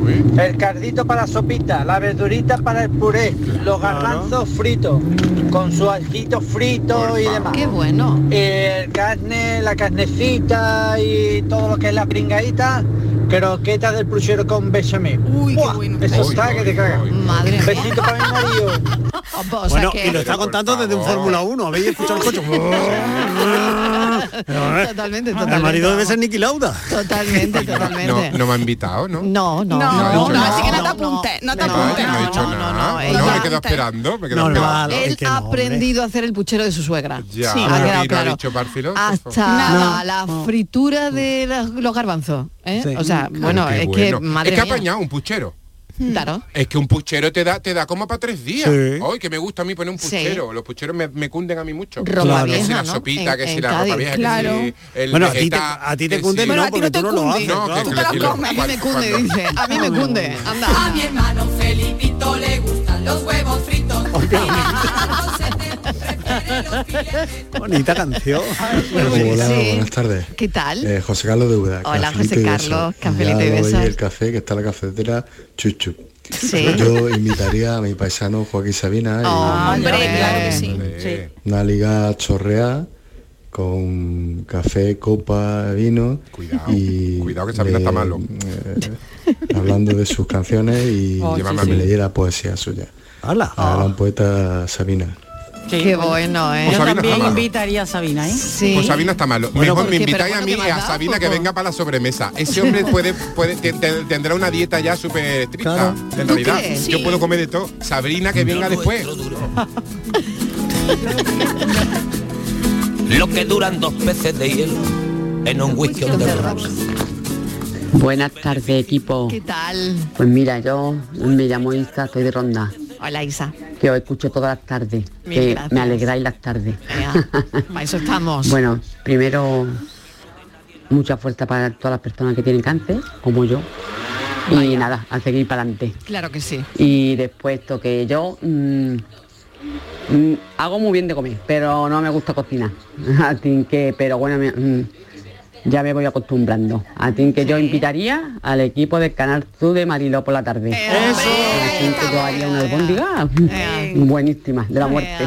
Uy, El cardito para la sopita, la verdurita para el puré, los garbanzos fritos, con su ajito frito y demás. qué bueno. El carne, la carnecita y todo lo que es la pringadita, croquetas del puchero con bechamel. Uy, qué ¡Buah! bueno. Eso Uy, está uy, que te cagas. Madre mía. Besito para mi marido. Bueno, y lo está contando desde un. Fórmula 1. ¿Habéis escuchado el coche? Totalmente, El totalmente. marido debe ser Niki Lauda. Totalmente, No, totalmente. no me ha invitado, ¿no? No, no, No, no, así que no te no, apuntes, no te no, apuntes. no, he no, no, nada. no, No, me quedo esperando. Me quedo Normal. esperando. Él Es que ha no, aprendido a hacer el puchero de su suegra. Ya, ha no quedado ha claro. el. Hasta Nada. la fritura de los, garbanzos. ¿eh? Sí. O sea, bueno, es bueno. que madre es que ha apañado un puchero. Claro. Es que un puchero te da, te da como para tres días. Sí. Hoy que me gusta a mí poner un Sí. puchero. Los pucheros me, me cunden a mí mucho. Ropa Claro. Que si vieja, la ¿no? sopita, En- que si la ropa vieja, Claro. que si el Bueno, a ti te, vegeta, a ti te cunde, no, a ti porque no te tú no lo cunde. haces. No, claro. que- Tú te la que lo- comes. A mí me cunde, dice. A mí me cunde. Anda. A mi hermano Felipito le gustan los huevos fritos. Bonita canción. Hola, Sí. buenas tardes. ¿Qué tal? Eh, José Carlos de Uda. Hola, cafelito José y Carlos, cafelito y besos. el café que está en la cafetera chuchu. Sí. Yo invitaría a mi paisano Joaquín Sabina y Oh, Hombre, hombre. claro que sí. Eh, una liga chorrea con café, copa, vino Cuidado, y cuidado que Sabina está malo. eh, hablando de sus canciones y Oh, que sí, me leyera poesía suya. Hala. La gran poeta Sabina. Sí, Qué bueno. ¿eh? Pues Yo Sabina también invitaría a Sabina, ¿eh? Sí. Pues Sabina está malo. Bueno, Mejor ¿por me invitáis a mí ¿qué y a Sabina que venga para la sobremesa. Ese hombre puede, puede te- te- tendrá una dieta ya súper estricta. Claro. En ¿Tú realidad, crees? yo Sí. puedo comer de todo. Sabrina que venga después. Lo que duran dos peces de hielo en un whisky the rocks. Buenas tardes, equipo. ¿Qué tal? Pues mira, yo me llamo Isa, soy de Ronda, Hola, Isa. que os escucho todas las tardes, Mil que gracias. me alegráis las tardes. Para eso estamos. Bueno, primero, mucha fuerza para todas las personas que tienen cáncer, como yo. Y nada, a seguir para adelante. Claro que sí. Y después esto que yo mm, mm, hago muy bien de comer, pero no me gusta cocinar. Así que, pero bueno, me- mm, ya me voy acostumbrando. Así que yo invitaría al equipo del Canal Sur de Mariló por la tarde. Así haría una albóndiga buenísima, de la muerte.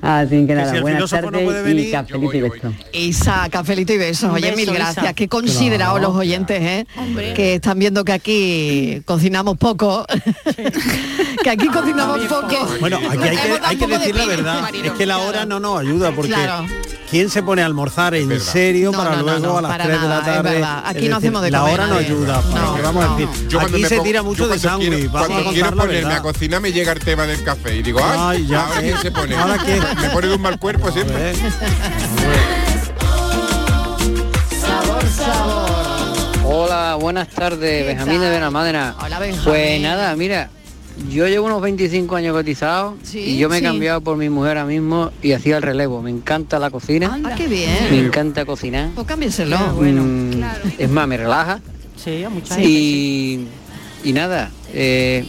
Así que nada, buenas tardes y cafelito y beso. Isa, cafelito y besos. Oye, beso, mil Isa. gracias. Qué considerados Claro. los oyentes, ¿eh? Que están viendo que aquí cocinamos poco. que aquí cocinamos poco. Bueno, aquí hay que, decir la verdad. Es que la hora no nos ayuda porque Claro. ¿Quién se pone a almorzar en serio No, para no, luego no, a las para 3 de la tarde? Aquí no hacemos de La comer hora no ayuda. Vamos a decir, Yo cuando aquí se pongo- tira mucho de sándwich. Cuando quiero la ponerme a cocinar me llega el tema del café y digo, ay, Ay, ya, ahora eh. quién se pone. ¿Ahora qué? Me pone de un mal cuerpo siempre. Sabor, sabor. Hola, buenas tardes, Benjamín de Benalmádena. Hola, Benjamín. Pues nada, mira, yo llevo unos 25 años cotizado Sí, y yo me he sí. cambiado por mi mujer ahora mismo y hacía el relevo. Me encanta la cocina, Ah, qué me bien. encanta cocinar. Pues cámbienselo. Mm, Es más, me relaja Sí, a mucha gente. y, y nada, eh,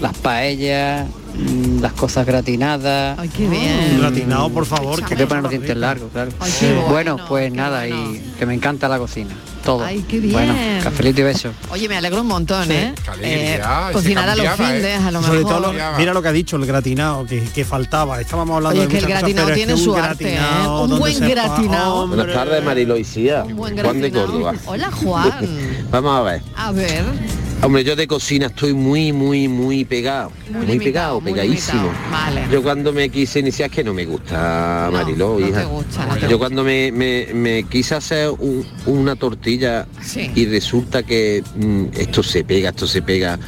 las paellas, mm, las cosas gratinadas. Ay, qué bien. Gratinado, por favor. Hay que poner los dientes largos, claro. Ay, qué bueno, bueno, pues qué nada, bueno. y que me encanta la cocina. Todo. Ay, qué bien. Bueno, cafelito y beso. Oye, me alegro un montón, ¿eh? Se cocinar a los cambiaba, findes, ¿eh? a lo Sobre mejor. todo, lo- mira lo que ha dicho, el gratinado, que, que faltaba. Estábamos hablando Oye, de que el muchas cosas, gratinado tiene su arte, ¿eh? Un buen gratinado. Buenas tardes, Marilo y Cía. Un buen Juan de. Córdoba. Hola, Juan. Vamos a ver. A ver. Hombre, yo de cocina estoy muy, muy, muy pegado. Muy Muy, limitado, pegado, muy pegadísimo. Vale. Yo cuando me quise iniciar es que no me gusta, Mariló, no hija. te gusta, no te yo cuando me, me- me quise hacer un- una tortilla Sí. y resulta que mm, esto se pega, esto se pega.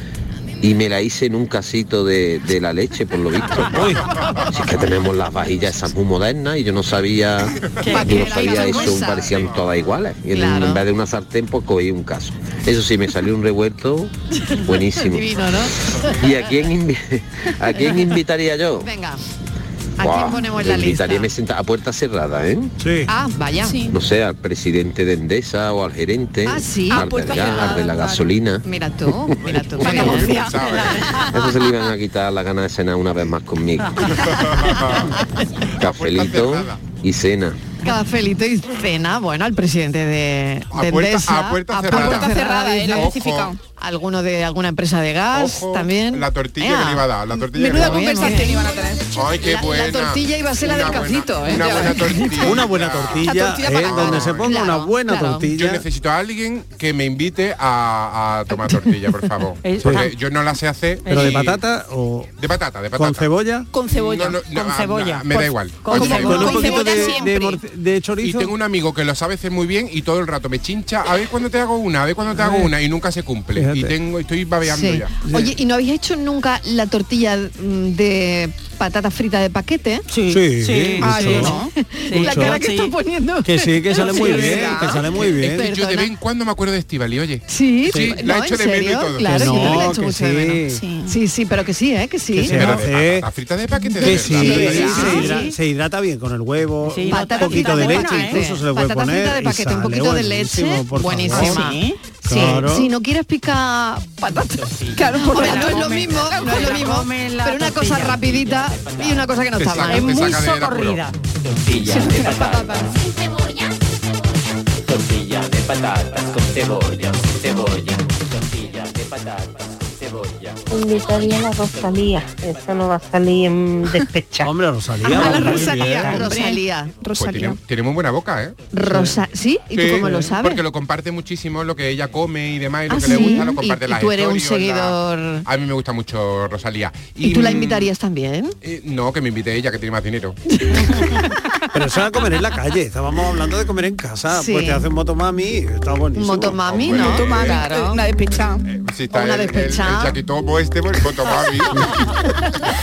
Y me la hice en un casito de, de la leche, por lo visto. Si es que tenemos las vajillas esas muy modernas y yo no sabía, ¿Qué? yo ¿Qué no sabía eso, cosa? parecían todas iguales. Y en- Claro. en vez de una sartén, pues cogí un caso. Eso sí, me salió un revuelto buenísimo. Divino, ¿no? ¿Y a quién, invi- a quién invitaría yo? Venga. ¿A quién ponemos la lista? me senta a puerta cerrada, ¿eh? Sí. Ah, vaya. No sé, al presidente de Endesa o al gerente, Ah, sí. al Ah, del puerta gas, cerrada, al de la gasolina. Mira tú, mira tú. qué bien. Eso se le iban a quitar la gana de cenar una vez más conmigo. Cafelito y cena. Cafelito y cena, bueno, al presidente de, A de puerta- Endesa, a puerta cerrada. A puerta cerrada, él ha dice. especificado. Alguno de alguna empresa de gas Ojo, también. La tortilla Ea. que le iba a dar, la tortilla que Menuda conversación iban a tener. Ay, qué La- tortilla iba a ser la del cacito, ¿eh? Una buena tortilla. Una buena tortilla, La tortilla para eh, donde se ponga Claro, una buena claro. Yo tortilla. necesito a alguien que me invite a, a tomar tortilla, por favor. Porque yo no la sé hacer. Pero de patata o De patata, de patata. con cebolla. Con cebolla. No, no, no, Con ah, cebolla. me da igual. con Oye, cebolla. Con un poquito de, de, de Y chorizo. tengo un amigo que lo sabe hacer muy bien y todo el rato me chincha, a ver cuándo te hago una, a ver cuándo te hago una y nunca se cumple. Y tengo, estoy babeando Sí. ya. Oye, ¿y no habéis hecho nunca la tortilla mm, de patatas fritas de paquete. Sí, Sí, sí, Ah, yo no. Sí. La cara que Sí. está poniendo. Que sí, que sale muy Sí, bien, ¿verdad? que sale muy bien. Es que yo de Perdona. vez en cuando me acuerdo de Estivali, oye. Sí, sí, no, la ¿en echo de menos y serio? todo. Claro, yo no, la echo que mucho de menos. sí. Sí, sí, pero que sí, ¿eh? Que sí. Pero patata frita de paquete de Que verdad. sí, sí, se, hidra- se hidrata bien con el huevo, Sí, un patata poquito de frita leche, ¿eh? incluso se le puede Patata poner frita de paquete, un poquito de leche, buenísima. Sí, Sí, claro. si no quieres picar patatas, claro, no es lo mismo, no es lo mismo, pero una cosa tortilla. Y una cosa que no saca- mal. Es muy socorrida. Tortilla de patatas. Tortilla de patatas con cebolla, cebolla. Tortilla de patatas Invitaría a la Rosalía, eso no va a salir en despechar. Hombre, Rosalía. Ah, la Rosalía, bien. Rosalía. Pues tiene, tiene muy buena boca, ¿eh? Rosa, ¿sí? ¿Y tú Sí, cómo lo sabes? Porque lo comparte muchísimo, lo que ella come y demás, y lo ¿Ah, que le sí? gusta, lo Y- comparte y las tú eres un stories, la- seguidor- A mí me gusta mucho Rosalía. ¿Y tú la mm, invitarías también? eh, no, que me invite ella, que tiene más dinero. Pero eso era comer en la calle, estábamos hablando de comer en casa, Sí. pues te hacen motomami, está buenísimo. Motomami, Hombre, ¿no? Motomami, Claro. Una despechada. Si está Una el, el, el despechada. chaquitomo este, pues Motomami.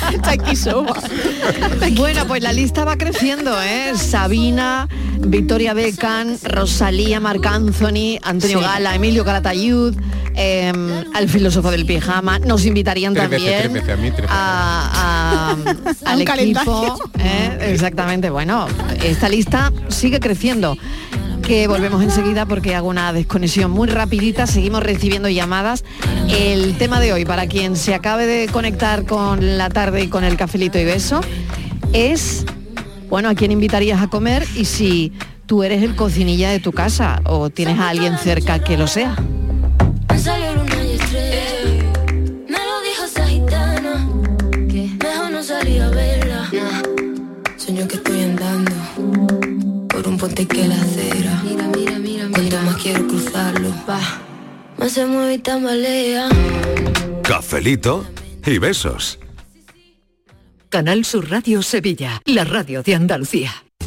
Bueno, pues la lista va creciendo, ¿eh? Sabina, Victoria Beckham, Rosalía, Marc Anthony, Antonio Sí. Gala, Emilio Caratayud, eh, al filósofo del pijama. Nos invitarían Tres también tres veces, a mí tres veces. a, a- al un equipo. ¿eh? Exactamente, bueno, esta lista sigue creciendo. Que volvemos enseguida porque hago una desconexión muy rapidita, seguimos recibiendo llamadas. El tema de hoy, para quien se acabe de conectar con la tarde y con el cafelito y beso, es, bueno, a quién invitarías a comer y si tú eres el cocinilla de tu casa o tienes a alguien cerca que lo sea. Puente que la acera. Mira, mira, mira, Cuanto más quiero cruzarlo, va. Más se mueve y tambalea. Cafelito y besos. Canal Sur Radio Sevilla, la radio de Andalucía.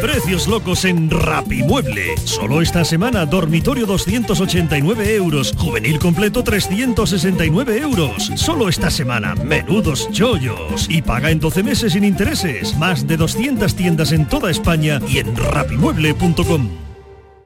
Precios locos en Rapimueble. Solo esta semana dormitorio 289 euros, juvenil completo 369 euros. Solo esta semana menudos chollos y paga en 12 meses sin intereses. Más de 200 tiendas en toda España y en rapimueble.com.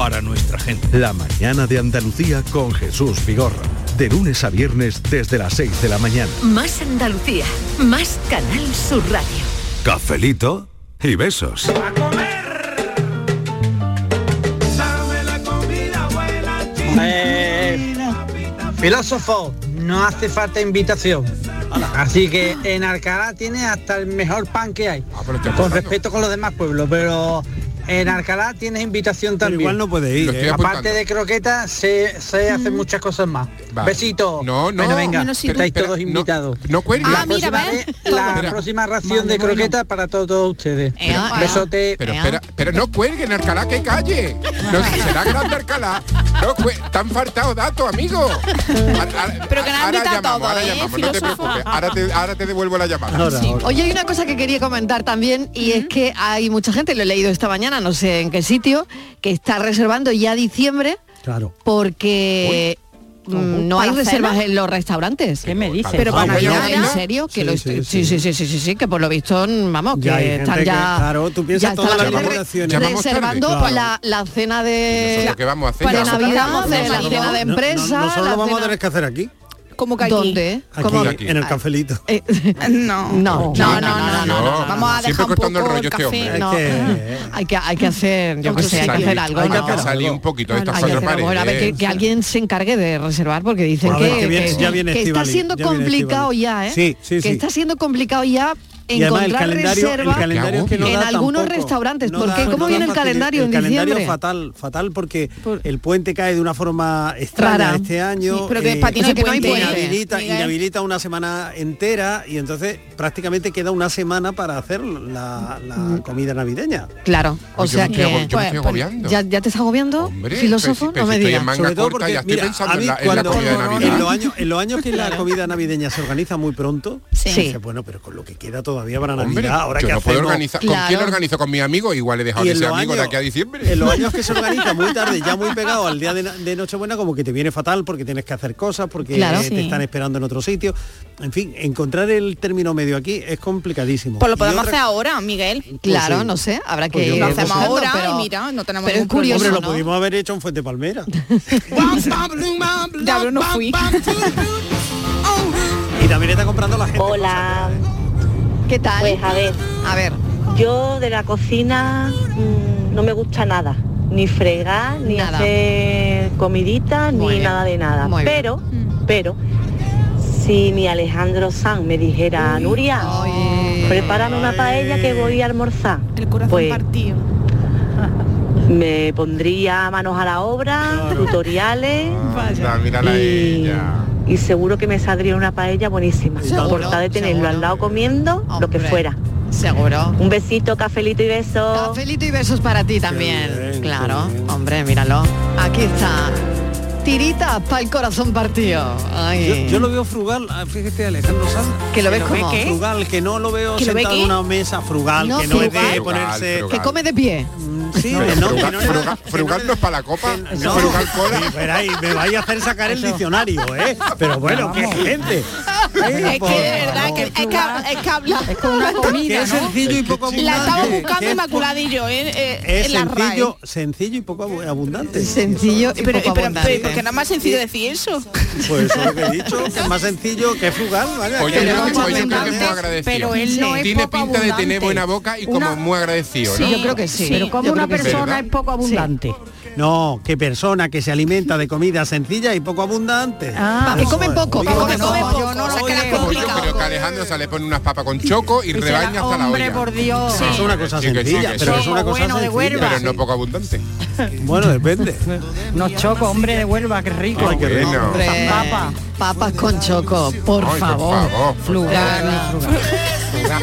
para nuestra gente. La mañana de Andalucía con Jesús Vigorra. De lunes a viernes desde las 6 de la mañana. Más Andalucía, más Canal Sur Radio. Cafelito y besos. Eh, filósofo, no hace falta invitación. Así que en Alcalá tiene hasta el mejor pan que hay. con respeto con los demás pueblos, pero en Alcalá tienes invitación también. igual no puede ir, ¿eh? Aparte de croquetas, se, se hacen muchas cosas más. Vale. Besito. No, no. Bueno, venga, sí, estáis espera, todos no- invitados. no cuelgues. La Ah, mira, próxima, ¿ves? vez, la Espera. próxima ración de croquetas para todos, ustedes. Pero, Besote. pero espera, pero no cuelguen Alcalá que calle. No, será grande Alcalá. No, han faltado datos, amigo. Pero que no ahora llamamos, todo, ahora ¿eh, llamamos, no te preocupes. Ahora te, ahora te devuelvo la llamada. Oye, hay una cosa que quería comentar también y es que hay mucha gente, lo he leído esta mañana, no sé en qué sitio, que está reservando ya diciembre Claro. porque mm, no hay ¿Para reservas cena? en los restaurantes. ¿Qué me dices? Pero Ah, para ¿ya, Navidad, en serio, que Sí, lo sí, estoy- sí, sí, sí, sí, sí, sí, que por lo visto, vamos, que están que, ya claro, tú piensas ya todas las reservando Claro. la, la cena de Nosotros qué vamos a hacer para. Navidad, la cena de No, no, empresa, nosotros la lo vamos a tener que hacer aquí. Como que aquí. ¿Dónde? Aquí, en el cafelito. Eh, No. No, No, no, no, no, no. Vamos a Siempre dejar un cortando el poco rollo el este café. hombre. no, hay que hay que hacer, yo que sé, hay que hacer algo. Hay que salir un poquito de estas. Bueno, a ver, que, paredes. que alguien se encargue de reservar porque dicen que, que viene- que- ya viene que está siendo complicado ya, ¿eh? Sí, sí, que sí. está siendo complicado ya Y además el encontrar calendario, el reserva calendario que no en da algunos tampoco. restaurantes. No ¿Por da- no ¿Cómo da viene el calendario en El calendario diciembre? fatal, fatal porque el puente cae de una forma extraña Rara. este año. Sí, pero que para ti no o sea, hay que puente, inhabilita, Miguel. inhabilita una semana entera y entonces prácticamente queda una semana para hacer la, la comida navideña. Claro, o Pues yo sea me que yo me estoy pues, agobiando. ¿Ya, ya te estás agobiando, Hombre, filósofo, no me digas. Sobre todo porque, ya estoy mira, pensando a mí en la- en la cuando- comida de Navidad. En los años, en los años que la comida navideña se organiza muy pronto, bueno, pero con lo que queda todavía para Hombre, Navidad, ahora yo que no puedo hacemos- organizar. ¿Con quién organizo? Con mi amigo, igual he dejado de ser amigo de aquí a diciembre. En los años que se organiza muy tarde, ya muy pegado al día de, de Nochebuena, como que te viene fatal porque tienes que hacer cosas, porque Claro. eh, Sí. te están esperando en otro sitio. En fin, encontrar el término medio aquí es complicadísimo. Pues lo podemos otra- hacer ahora, Miguel. Claro, sí. no sé, habrá Pues que ir Lo hacemos ahora pero- y mira, no tenemos pero es. Hombre, lo ¿no? pudimos haber hecho en Fuente Palmera. Ya, pero no fui. y también está comprando la gente. Hola. ¿Qué tal? Pues a ver. A ver. Yo de la cocina mm, no me gusta nada. Ni fregar, ni Nada. hacer comidita, Muy ni bien. nada de nada. Muy bien. pero, pero, si mi Alejandro San me dijera, Nuria, prepárame una paella que voy a almorzar. El corazón Pues, partido. me pondría manos a la obra, tutoriales Anda, mírala a y, ella. Y seguro que me saldría una paella buenísima. Seguro, por de tenerlo al lado comiendo lo que fuera. Seguro. Un besito, cafelito y beso. Cafelito y besos para ti también. bien, claro, bien. hombre, míralo. Aquí está. Tiritas para el corazón partido. Ay. Yo, yo lo veo frugal, ah, fíjate Alejandro Sanz. ¿Que lo ves ve como? Frugal, que no lo veo ¿Que lo ve sentado en una mesa frugal, No, que no es de frugal. ponerse... Frugal, Que come de pie. Sí, no, frugal, no frugal- que no frugal le- no es para la copa. No, Frugal cola. sí, pero ahí me vais a hacer sacar el diccionario, ¿eh? Pero bueno, qué gente. Es que de verdad, que, es, que, es que habla. Es como una Que comida, es ¿no? sencillo y poco abundante. La estaba buscando inmaculadillo ¿eh? eh, Es en la RAE. sencillo, sencillo y poco abu- abundante. Sencillo y Pero, poco pero, abundante. pero, ¿por qué no es más sencillo decir eso? Pues eso es lo que he dicho, que es más sencillo, que es frugal, ¿vale? Que yo creo que, no es yo creo que es muy agradecido. Pero él no es Tiene poco pinta de tener buena boca y como Una- muy agradecido, Sí, ¿no? yo creo que sí. Pero como una sí. persona es poco abundante. No, que persona que se alimenta de comida sencilla y poco abundante. Ah. Que come poco, que come no, poco. yo no lo creo. Yo complicado. creo que Alejandro se le pone unas papas con choco y rebaña hasta la Hombre, olla. por Dios. Es una cosa Sí, que sí, sencilla, que pero sí. es una cosa Bueno, de sencilla. Pero no poco abundante. Bueno, depende. Unos chocos, hombre de Huelva, qué rico. Ay, qué rico. Bueno. Hombre, Papa. papas con choco, por Ay, por favor. favor. Frugal, frugal.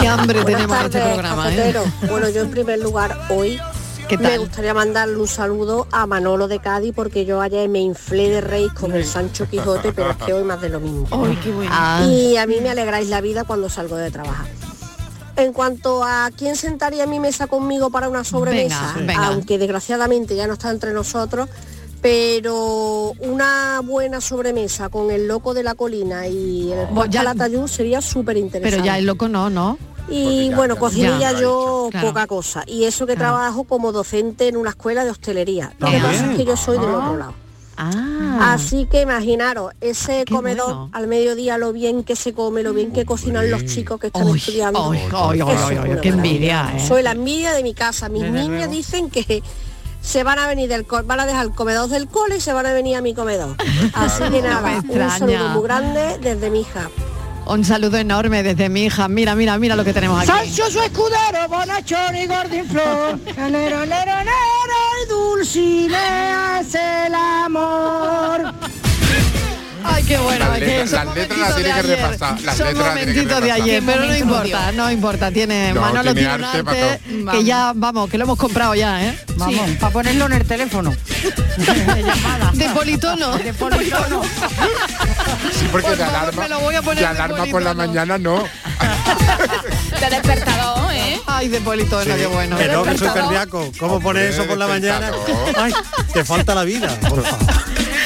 Qué hambre Buenas tenemos en este programa, ¿eh? Bueno, yo en primer lugar hoy ¿Qué me gustaría mandarle un saludo a Manolo de Cádiz porque yo ayer me inflé de rey con el Sancho Quijote, pero es que hoy más de lo mismo. Ay, qué bueno. Ah, Y a mí me alegráis la vida cuando salgo de trabajar. En cuanto a quién sentaría a mi mesa conmigo para una sobremesa, Venga, venga. aunque desgraciadamente ya no está entre nosotros, pero una buena sobremesa con el loco de la colina y el Pues ya- sería súper interesante. Pero ya el loco no, ¿no? Y bueno, cocinilla yo Claro. poca cosa. Y eso que trabajo como docente en una escuela de hostelería. Lo que pasa es que yo soy del Ah. otro lado. Ah. Así que imaginaros, ese comedor bueno. al mediodía, lo bien que se come, lo bien que cocinan los chicos que están Uy, estudiando. qué envidia, ¿eh? Soy la envidia de mi casa. Mis Desde niñas luego. dicen que se van a venir del van a dejar el comedor del cole y se van a venir a mi comedor. Así que nada, un saludo muy grande desde mi hija. Un saludo enorme desde mi hija. Mira, mira, mira lo que tenemos aquí. Sancho su escudero, bonachón y gordinflón. Nero, nero, nero y es el amor. Ay, qué bueno. Las que letras- son las letras las tiene de que ayer. repasar, las Son momentitos de ayer, pero no importa, no importa. Tiene, No, Manolo tiene arte arte que ya, vamos, que lo hemos comprado ya, ¿eh? Vamos, para ponerlo en el teléfono. De politono. De politono. Sí, porque Por de favor, alarma, me lo voy a poner de de alarma por la mañana no. De despertador, ¿eh? Ay, de politono, qué bueno. Que no, que soy cardíaco. ¿Cómo pones eso por la mañana? Ay, te falta la vida, por favor.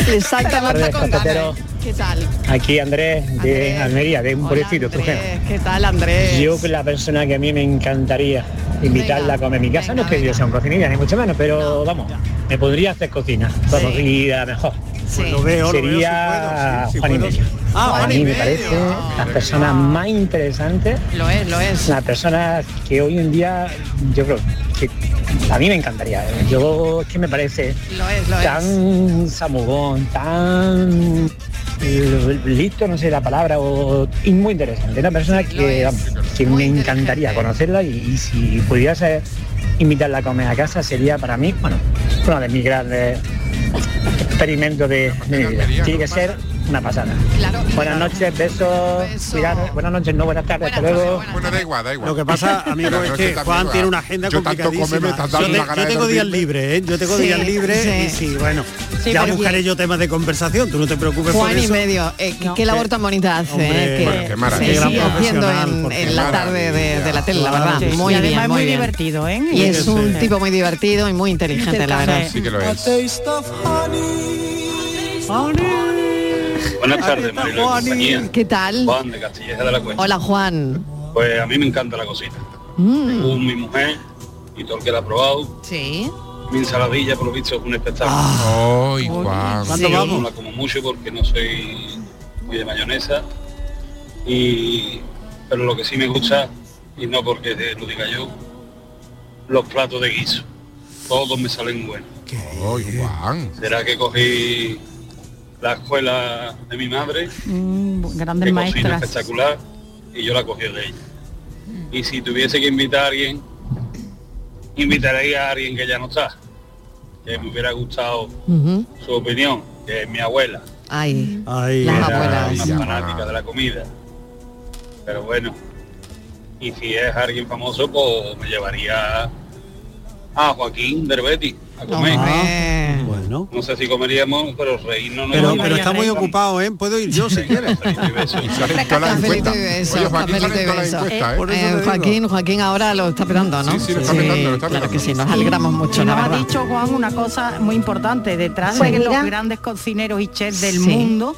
Exactamente ¿Qué tal? Aquí Andrés de Almería, de un pueblecito, Trujillo. Andrés, ¿Qué tal, Andrés? Yo la persona que a mí me encantaría invitarla a comer en mi casa, no es que yo sea un cocinilla, ni mucho menos, pero vamos, me podría hacer cocina, vamos, y a lo mejor. Pues lo veo, lo veo, si Sería puedo, sí Juan y. Medio. Ah, a Juan y me Medio. parece la persona más interesante, Lo es, lo es. la persona que hoy en día yo creo que a mí me encantaría. Yo es que me parece Lo es, lo es. tan samugón, tan eh, listo, no sé la palabra, o, y muy interesante. Una persona que, que me encantaría conocerla y, y si pudiese invitarla a comer a casa sería para mí, bueno, uno de mis grandes experimentos de, de mi vida. Tiene que ser una pasada. Buenas noches, besos, cuidado. Buenas noches, no buenas tardes, hasta luego. Bueno, da igual, da igual. Lo que pasa, amigo, es no que Juan tiene una agenda Yo tanto complicadísima. come, me yo, te- yo tengo días libres, ¿eh? Yo tengo Sí, días libres sí. y sí, bueno, Sí, ya buscaré yo temas de conversación, tú no te preocupes por Juan y eso. medio, eh, qué- qué labor tan bonita hace, Hombre, eh, que bueno, qué maravilla. Qué haciendo en, la tarde de, de la tele, la verdad. Sí, Muy y bien, es muy divertido, ¿eh? Y es Sí. un tipo muy divertido y muy inteligente, la verdad. Sí que lo es. Buenas tardes, Marilo y compañía. ¿Qué tal? Juan de Castilleja de la Cuesta. Hola, Juan. Pues a mí me encanta la cocina. Mm, Según mi mujer y todo el que la ha probado, Sí. mi ensaladilla por lo visto es un espectáculo. Ay, Juan. ¿Cuándo Yo vamos? no la como mucho porque no soy muy de mayonesa. Y pero lo que sí me gusta, y no porque lo diga yo, los platos de guiso. Todos me salen buenos. Ay, Juan. ¿Será que cogí la escuela de mi madre? Mm, grandes que cocina espectacular y yo la cogí de ella. Y si tuviese que invitar a alguien, invitaría a alguien que ya no está, que me hubiera gustado su opinión, que es mi abuela, Ay, Ay, las era abuelas. una fanática de la comida. Pero bueno, y si es alguien famoso, pues me llevaría a Joaquín Derbeti a comer. Bueno. No sé si comeríamos, pero reírnos no Pero, a pero está muy ocupado, ¿eh? Puedo ir yo si quieres. Joaquín. Joaquín, ahora lo está petando, ¿no? Sí, sí, lo está petando, lo está claro que sí, nos alegramos mucho, Y la nos ha verdad. dicho Juan una cosa muy importante, detrás Pues de mira. los grandes cocineros y chefs del Sí. mundo,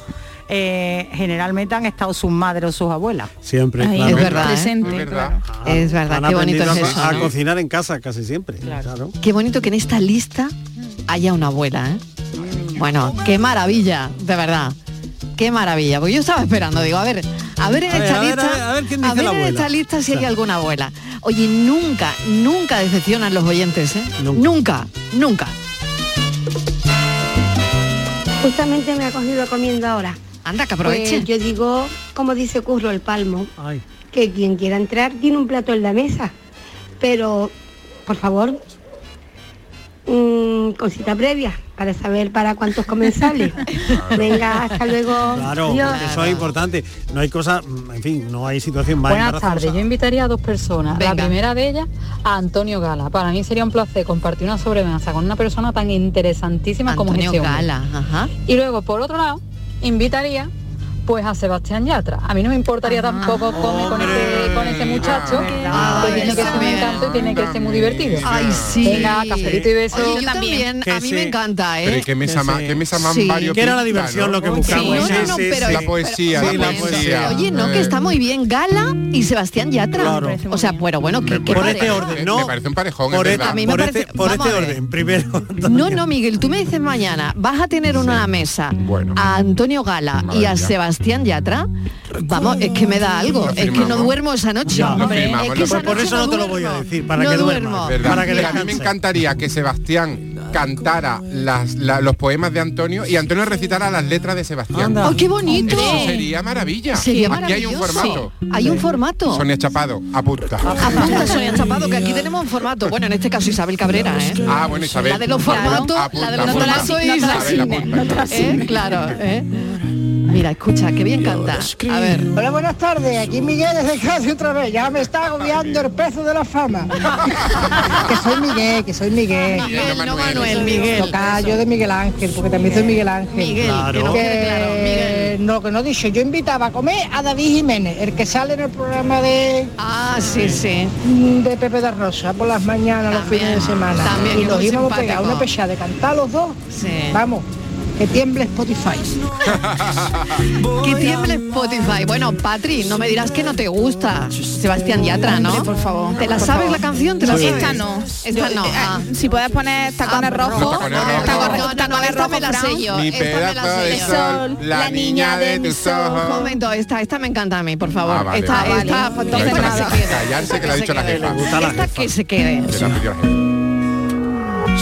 eh, generalmente han estado sus madres o sus abuelas. Siempre, claro. Es verdad, ¿eh? presente, Es verdad. claro. Es verdad, Han qué bonito es a, eso. a ¿no? cocinar en casa casi siempre. Claro. Qué bonito que en esta lista haya una abuela, ¿eh? Bueno, qué maravilla, de verdad. Qué maravilla. Porque yo estaba esperando, digo, a ver, a ver en A esta ver, lista, a ver, a ver quién dice ver la en esta lista si hay alguna abuela. Oye, nunca, nunca decepcionan los oyentes, ¿eh? Nunca. Nunca, nunca. Justamente me ha cogido comiendo ahora. Anda, que aproveche. Pues yo digo, como dice Curro el Palmo, Ay. que quien quiera entrar tiene un plato en la mesa. Pero, por favor, mm, cosita previa para saber para cuántos comensales. Venga, hasta luego. Claro, eso es importante. No hay cosa, mm, en fin, no hay situación más Buenas tardes, yo invitaría a dos personas. Venga. La primera de ellas, a Antonio Gala. Para mí sería un placer compartir una sobremesa con una persona tan interesantísima como es hombre. Gala, ajá. Y luego, por otro lado, invitaría Pues a Sebastián Yatra. A mí no me importaría tampoco comer con ese, con ese muchacho, pues tiene que ser un encanto y tiene que ser muy divertido. Ay, sí. Venga, cafelito y besos. Oye, yo también, a mí me encanta, ¿eh? ¿y qué mesa más, qué mesa más Sí. variopinta, Que era la diversión ¿no? lo que buscamos. Sí, no, no, pero- la poesía, Sí, la poesía. Oye, no, que Eh, está muy bien. Gala y Sebastián Yatra. Claro. O sea, bueno, bueno, que, que Por pareja. este orden, me- no. Me parece un parejón, Por, es este- verdad. A mí me por parece- este, por este orden, primero. No, no, Miguel, tú me dices mañana, vas a tener una mesa Bueno. a Antonio Gala y a Maravilla. Sebastián Yatra. Vamos, es que me da algo, es que no duermo esa noche. Ya, Hombre, es que esa Pues por noche eso no te lo voy a decir, para No que. ¿Verdad? Para que Mira, a mí me encantaría que Sebastián cantara las- la- los poemas de Antonio y Antonio recitara las letras de Sebastián. ¡Oh, qué bonito! Eso sería maravilla. Sería Aquí hay un maravilloso. formato. Hay un formato. Sonia Chapado, apunta. Apunta Sonia Chapado, que aquí tenemos un formato. Bueno, en este caso Isabel Cabrera, ¿eh? Ah, bueno, Isabel. La de los formatos, Apunta, la de los apunta. formatos Isabel, apunta. ¿Eh? Claro, ¿eh? Mira, escucha, qué bien canta. A ver. Hola, buenas tardes. Aquí Miguel desde Cádiz otra vez. Ya me está agobiando el peso de la fama. que soy Miguel, que soy Miguel. Miguel, no Manuel, Miguel. Tocayo de Miguel Ángel, porque también soy Miguel Ángel. Miguel, que claro, Miguel. No, que no he dicho. Yo invitaba a comer a David Jiménez, el que sale en el programa de Ah, sí, sí. de Pepe de Rosa por las mañanas, los fines de semana. también, y que nos íbamos a pegar una pechada de cantar los dos. Sí. Vamos, que tiemble Spotify. Que tiemble Spotify. Bueno, Patri, no me dirás que no te gusta Sebastián Yatra, ¿no? Hombre, por favor. ¿Te la por sabes favor. la canción? ¿Te la sabes? Esta no. Esta no. eh, ah. Si puedes poner tacones Ah, rojos, No, tacones rojos. tacones- No, no, esta me rojos, la sé yo. Mi esta me la sé de yo. sol, la niña de tus Un ojos. momento, esta, esta me encanta a mí, por favor. Ah, vale, esta, vale. esta, entonces Callarse, que lo ha dicho la jefa. Esta que se quede.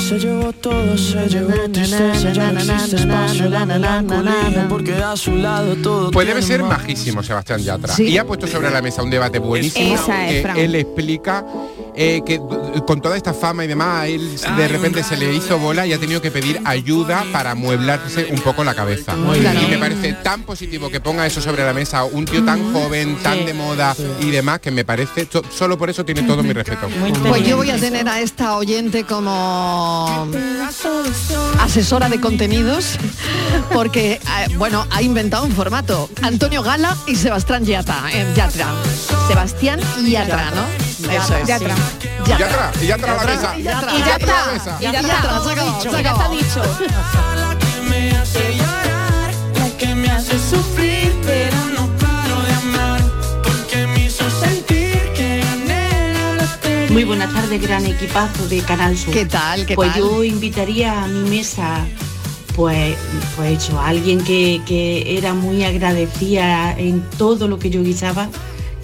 Se llevó todo, se llevó tristeza, ya no existe espacio, la melancolía, porque a su lado todo Pues debe ser majísimo Sebastián Yatra. Sí. Y ha puesto sobre la mesa un debate buenísimo. Esa es, que Fran. él explica eh, que eh, con toda esta fama y demás, a él de repente se le hizo bola y ha tenido que pedir ayuda para amueblarse un poco la cabeza. Y me parece tan positivo que ponga eso sobre la mesa, un tío tan joven, tan de moda y demás, que me parece, so- solo por eso tiene todo mi respeto. Pues yo voy a tener a esta oyente como asesora de contenidos porque eh, bueno ha inventado un formato. Antonio Gala y Sebastián Yatra eh, Yatra. Sebastián Yatra no eso es Yatra. sí. Y Yatra, y Yatra a la mesa. y ya está. Y ya está. se está dicho. La que me hace llorar, la que me hace sufrir, pero no paro de amar, porque me hizo sentir que gané. Muy buenas tardes, gran equipazo de Canal Sur. ¿Qué tal? ¿Qué pues tal? yo invitaría a mi mesa, pues, pues eso, a alguien que, que era muy agradecida en todo lo que yo guisaba,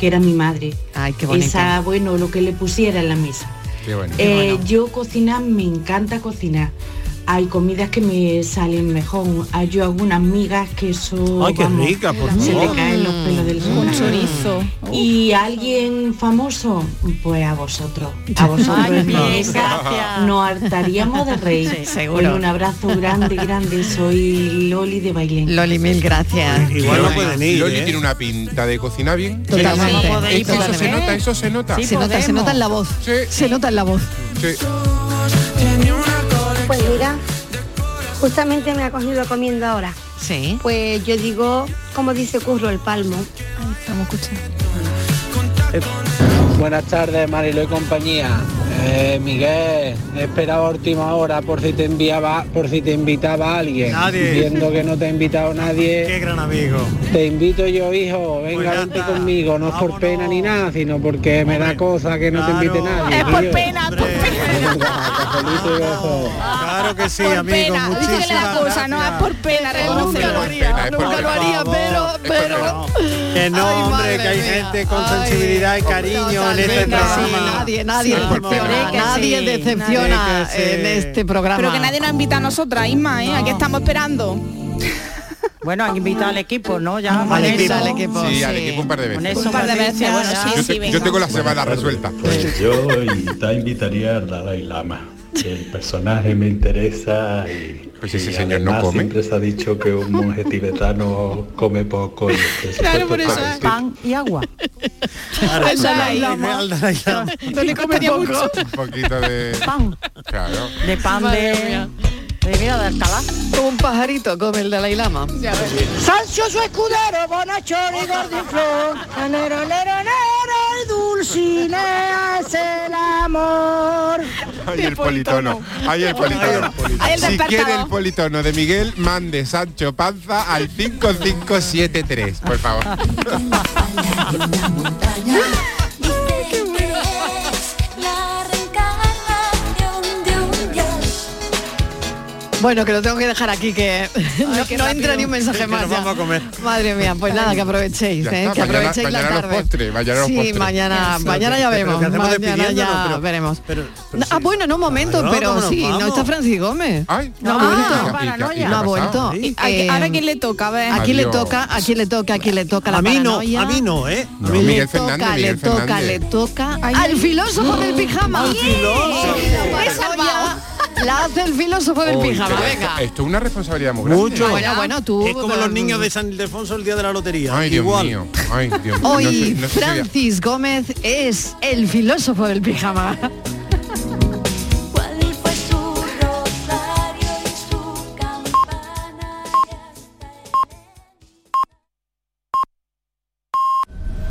que era mi madre. Ay, qué bonito. Esa, bueno, lo que le pusiera en la mesa. Qué bueno. Eh, Yo cocinar, me encanta cocinar. Hay comidas que me salen mejor. Hay yo algunas migas que eso Ay, qué vamos, rica, por se le caen los pelos del Un sobaco. chorizo. Y alguien famoso, pues a vosotros. A vosotros Ay, gracias. nos hartaríamos de reír. Sí, seguro. Un abrazo grande, grande. Soy Loli de Bailén. Loli mil gracias Igual no pueden ir, Loli ¿eh? tiene una pinta de cocina bien. Totalmente. Eso, eso se nota, eso se nota. se nota se nota en la voz Sí. se nota en la voz justamente me ha cogido comiendo ahora. sí Pues yo digo, como dice Curro, el palmo. Estamos escuchando. Buenas tardes, Marilo y compañía. Eh, Miguel, he esperado última hora por si te enviaba, por si te invitaba a alguien. Nadie. Viendo que no te ha invitado Qué nadie, gran amigo. te invito yo, hijo. Venga, Pues vente conmigo. No es por pena ni nada, sino porque me da cosa que no te invite nadie. Es por tío. pena, por pena. Claro que sí, Por amigo. pena. Dice que le da Muchísimas cosa, no es por pena, nunca lo haría, nunca lo haría, pero, pero. Que no, Ay, hombre, que hay mía. gente con Ay, sensibilidad y cariño en este programa. nadie, nadie Sí, decepciona, sí, nadie decepciona nadie en este programa. Pero que nadie nos invita a nosotras, Isma, ¿eh? Aquí estamos esperando. Bueno, han invitado al equipo, ¿no? Ya Al con equipo. al equipo, Sí, al equipo un par de Con veces. eso, Un par de veces, bueno, ya. sí, Yo, sí, te- venga. yo tengo la semana resuelta. Pues yo invitaría al Dalai Lama. El personaje me interesa y, Pues ese y señor no come. siempre se ha dicho que un monje tibetano come poco y el Claro, por eso vestir. Pan y agua. Claro, Al Dalai al Lama. Dalai Lama. No le costaría mucho. Un poquito de... Pan. Claro. De pan Madre de... mía. De mira, de Alcalá. Como un pajarito come el Dalai Lama. Sancho su escudero, bonachón y gordinflón. Nero, nero, nero, y Dulcinea es el amor. Ay, el politono. Ay, el politono. Si quiere el politono de Miguel, mande Sancho Panza al 5573, por favor. Bueno, que lo tengo que dejar aquí, que no, entra ni un mensaje más. nos ya. vamos a comer. Madre mía, pues nada, que aprovechéis, Ya ¿eh? está, que mañana- aprovechéis mañana la tarde. postres, mañana los sí, postres. mañana, Eso, mañana ya vemos. Mañana ya pero- veremos. pero ah, bueno, no, un momento, pero ¿cómo nos sí, no está Francis Gómez. Ay, no ha Ah, vuelto. paranoia. No ha vuelto. Sí. ¿A qui- ahora quién le toca? A ver. ¿A quién le toca? ¿A quién le toca? ¿A quién le toca la A mí no, a mí no, ¿eh? Le toca, le toca, le toca al filósofo del pijama. Al filósofo. La hace el filósofo del Uy, pijama, venga. Esto esto es una responsabilidad muy grande. Mucho. Bueno, bueno, tú, Es como pero- los niños de San Ildefonso el día de la lotería. Ay, Dios Igual. mío. Ay, Dios mío. Hoy No sé- no sé si voy a- Francis Gómez es el filósofo del pijama.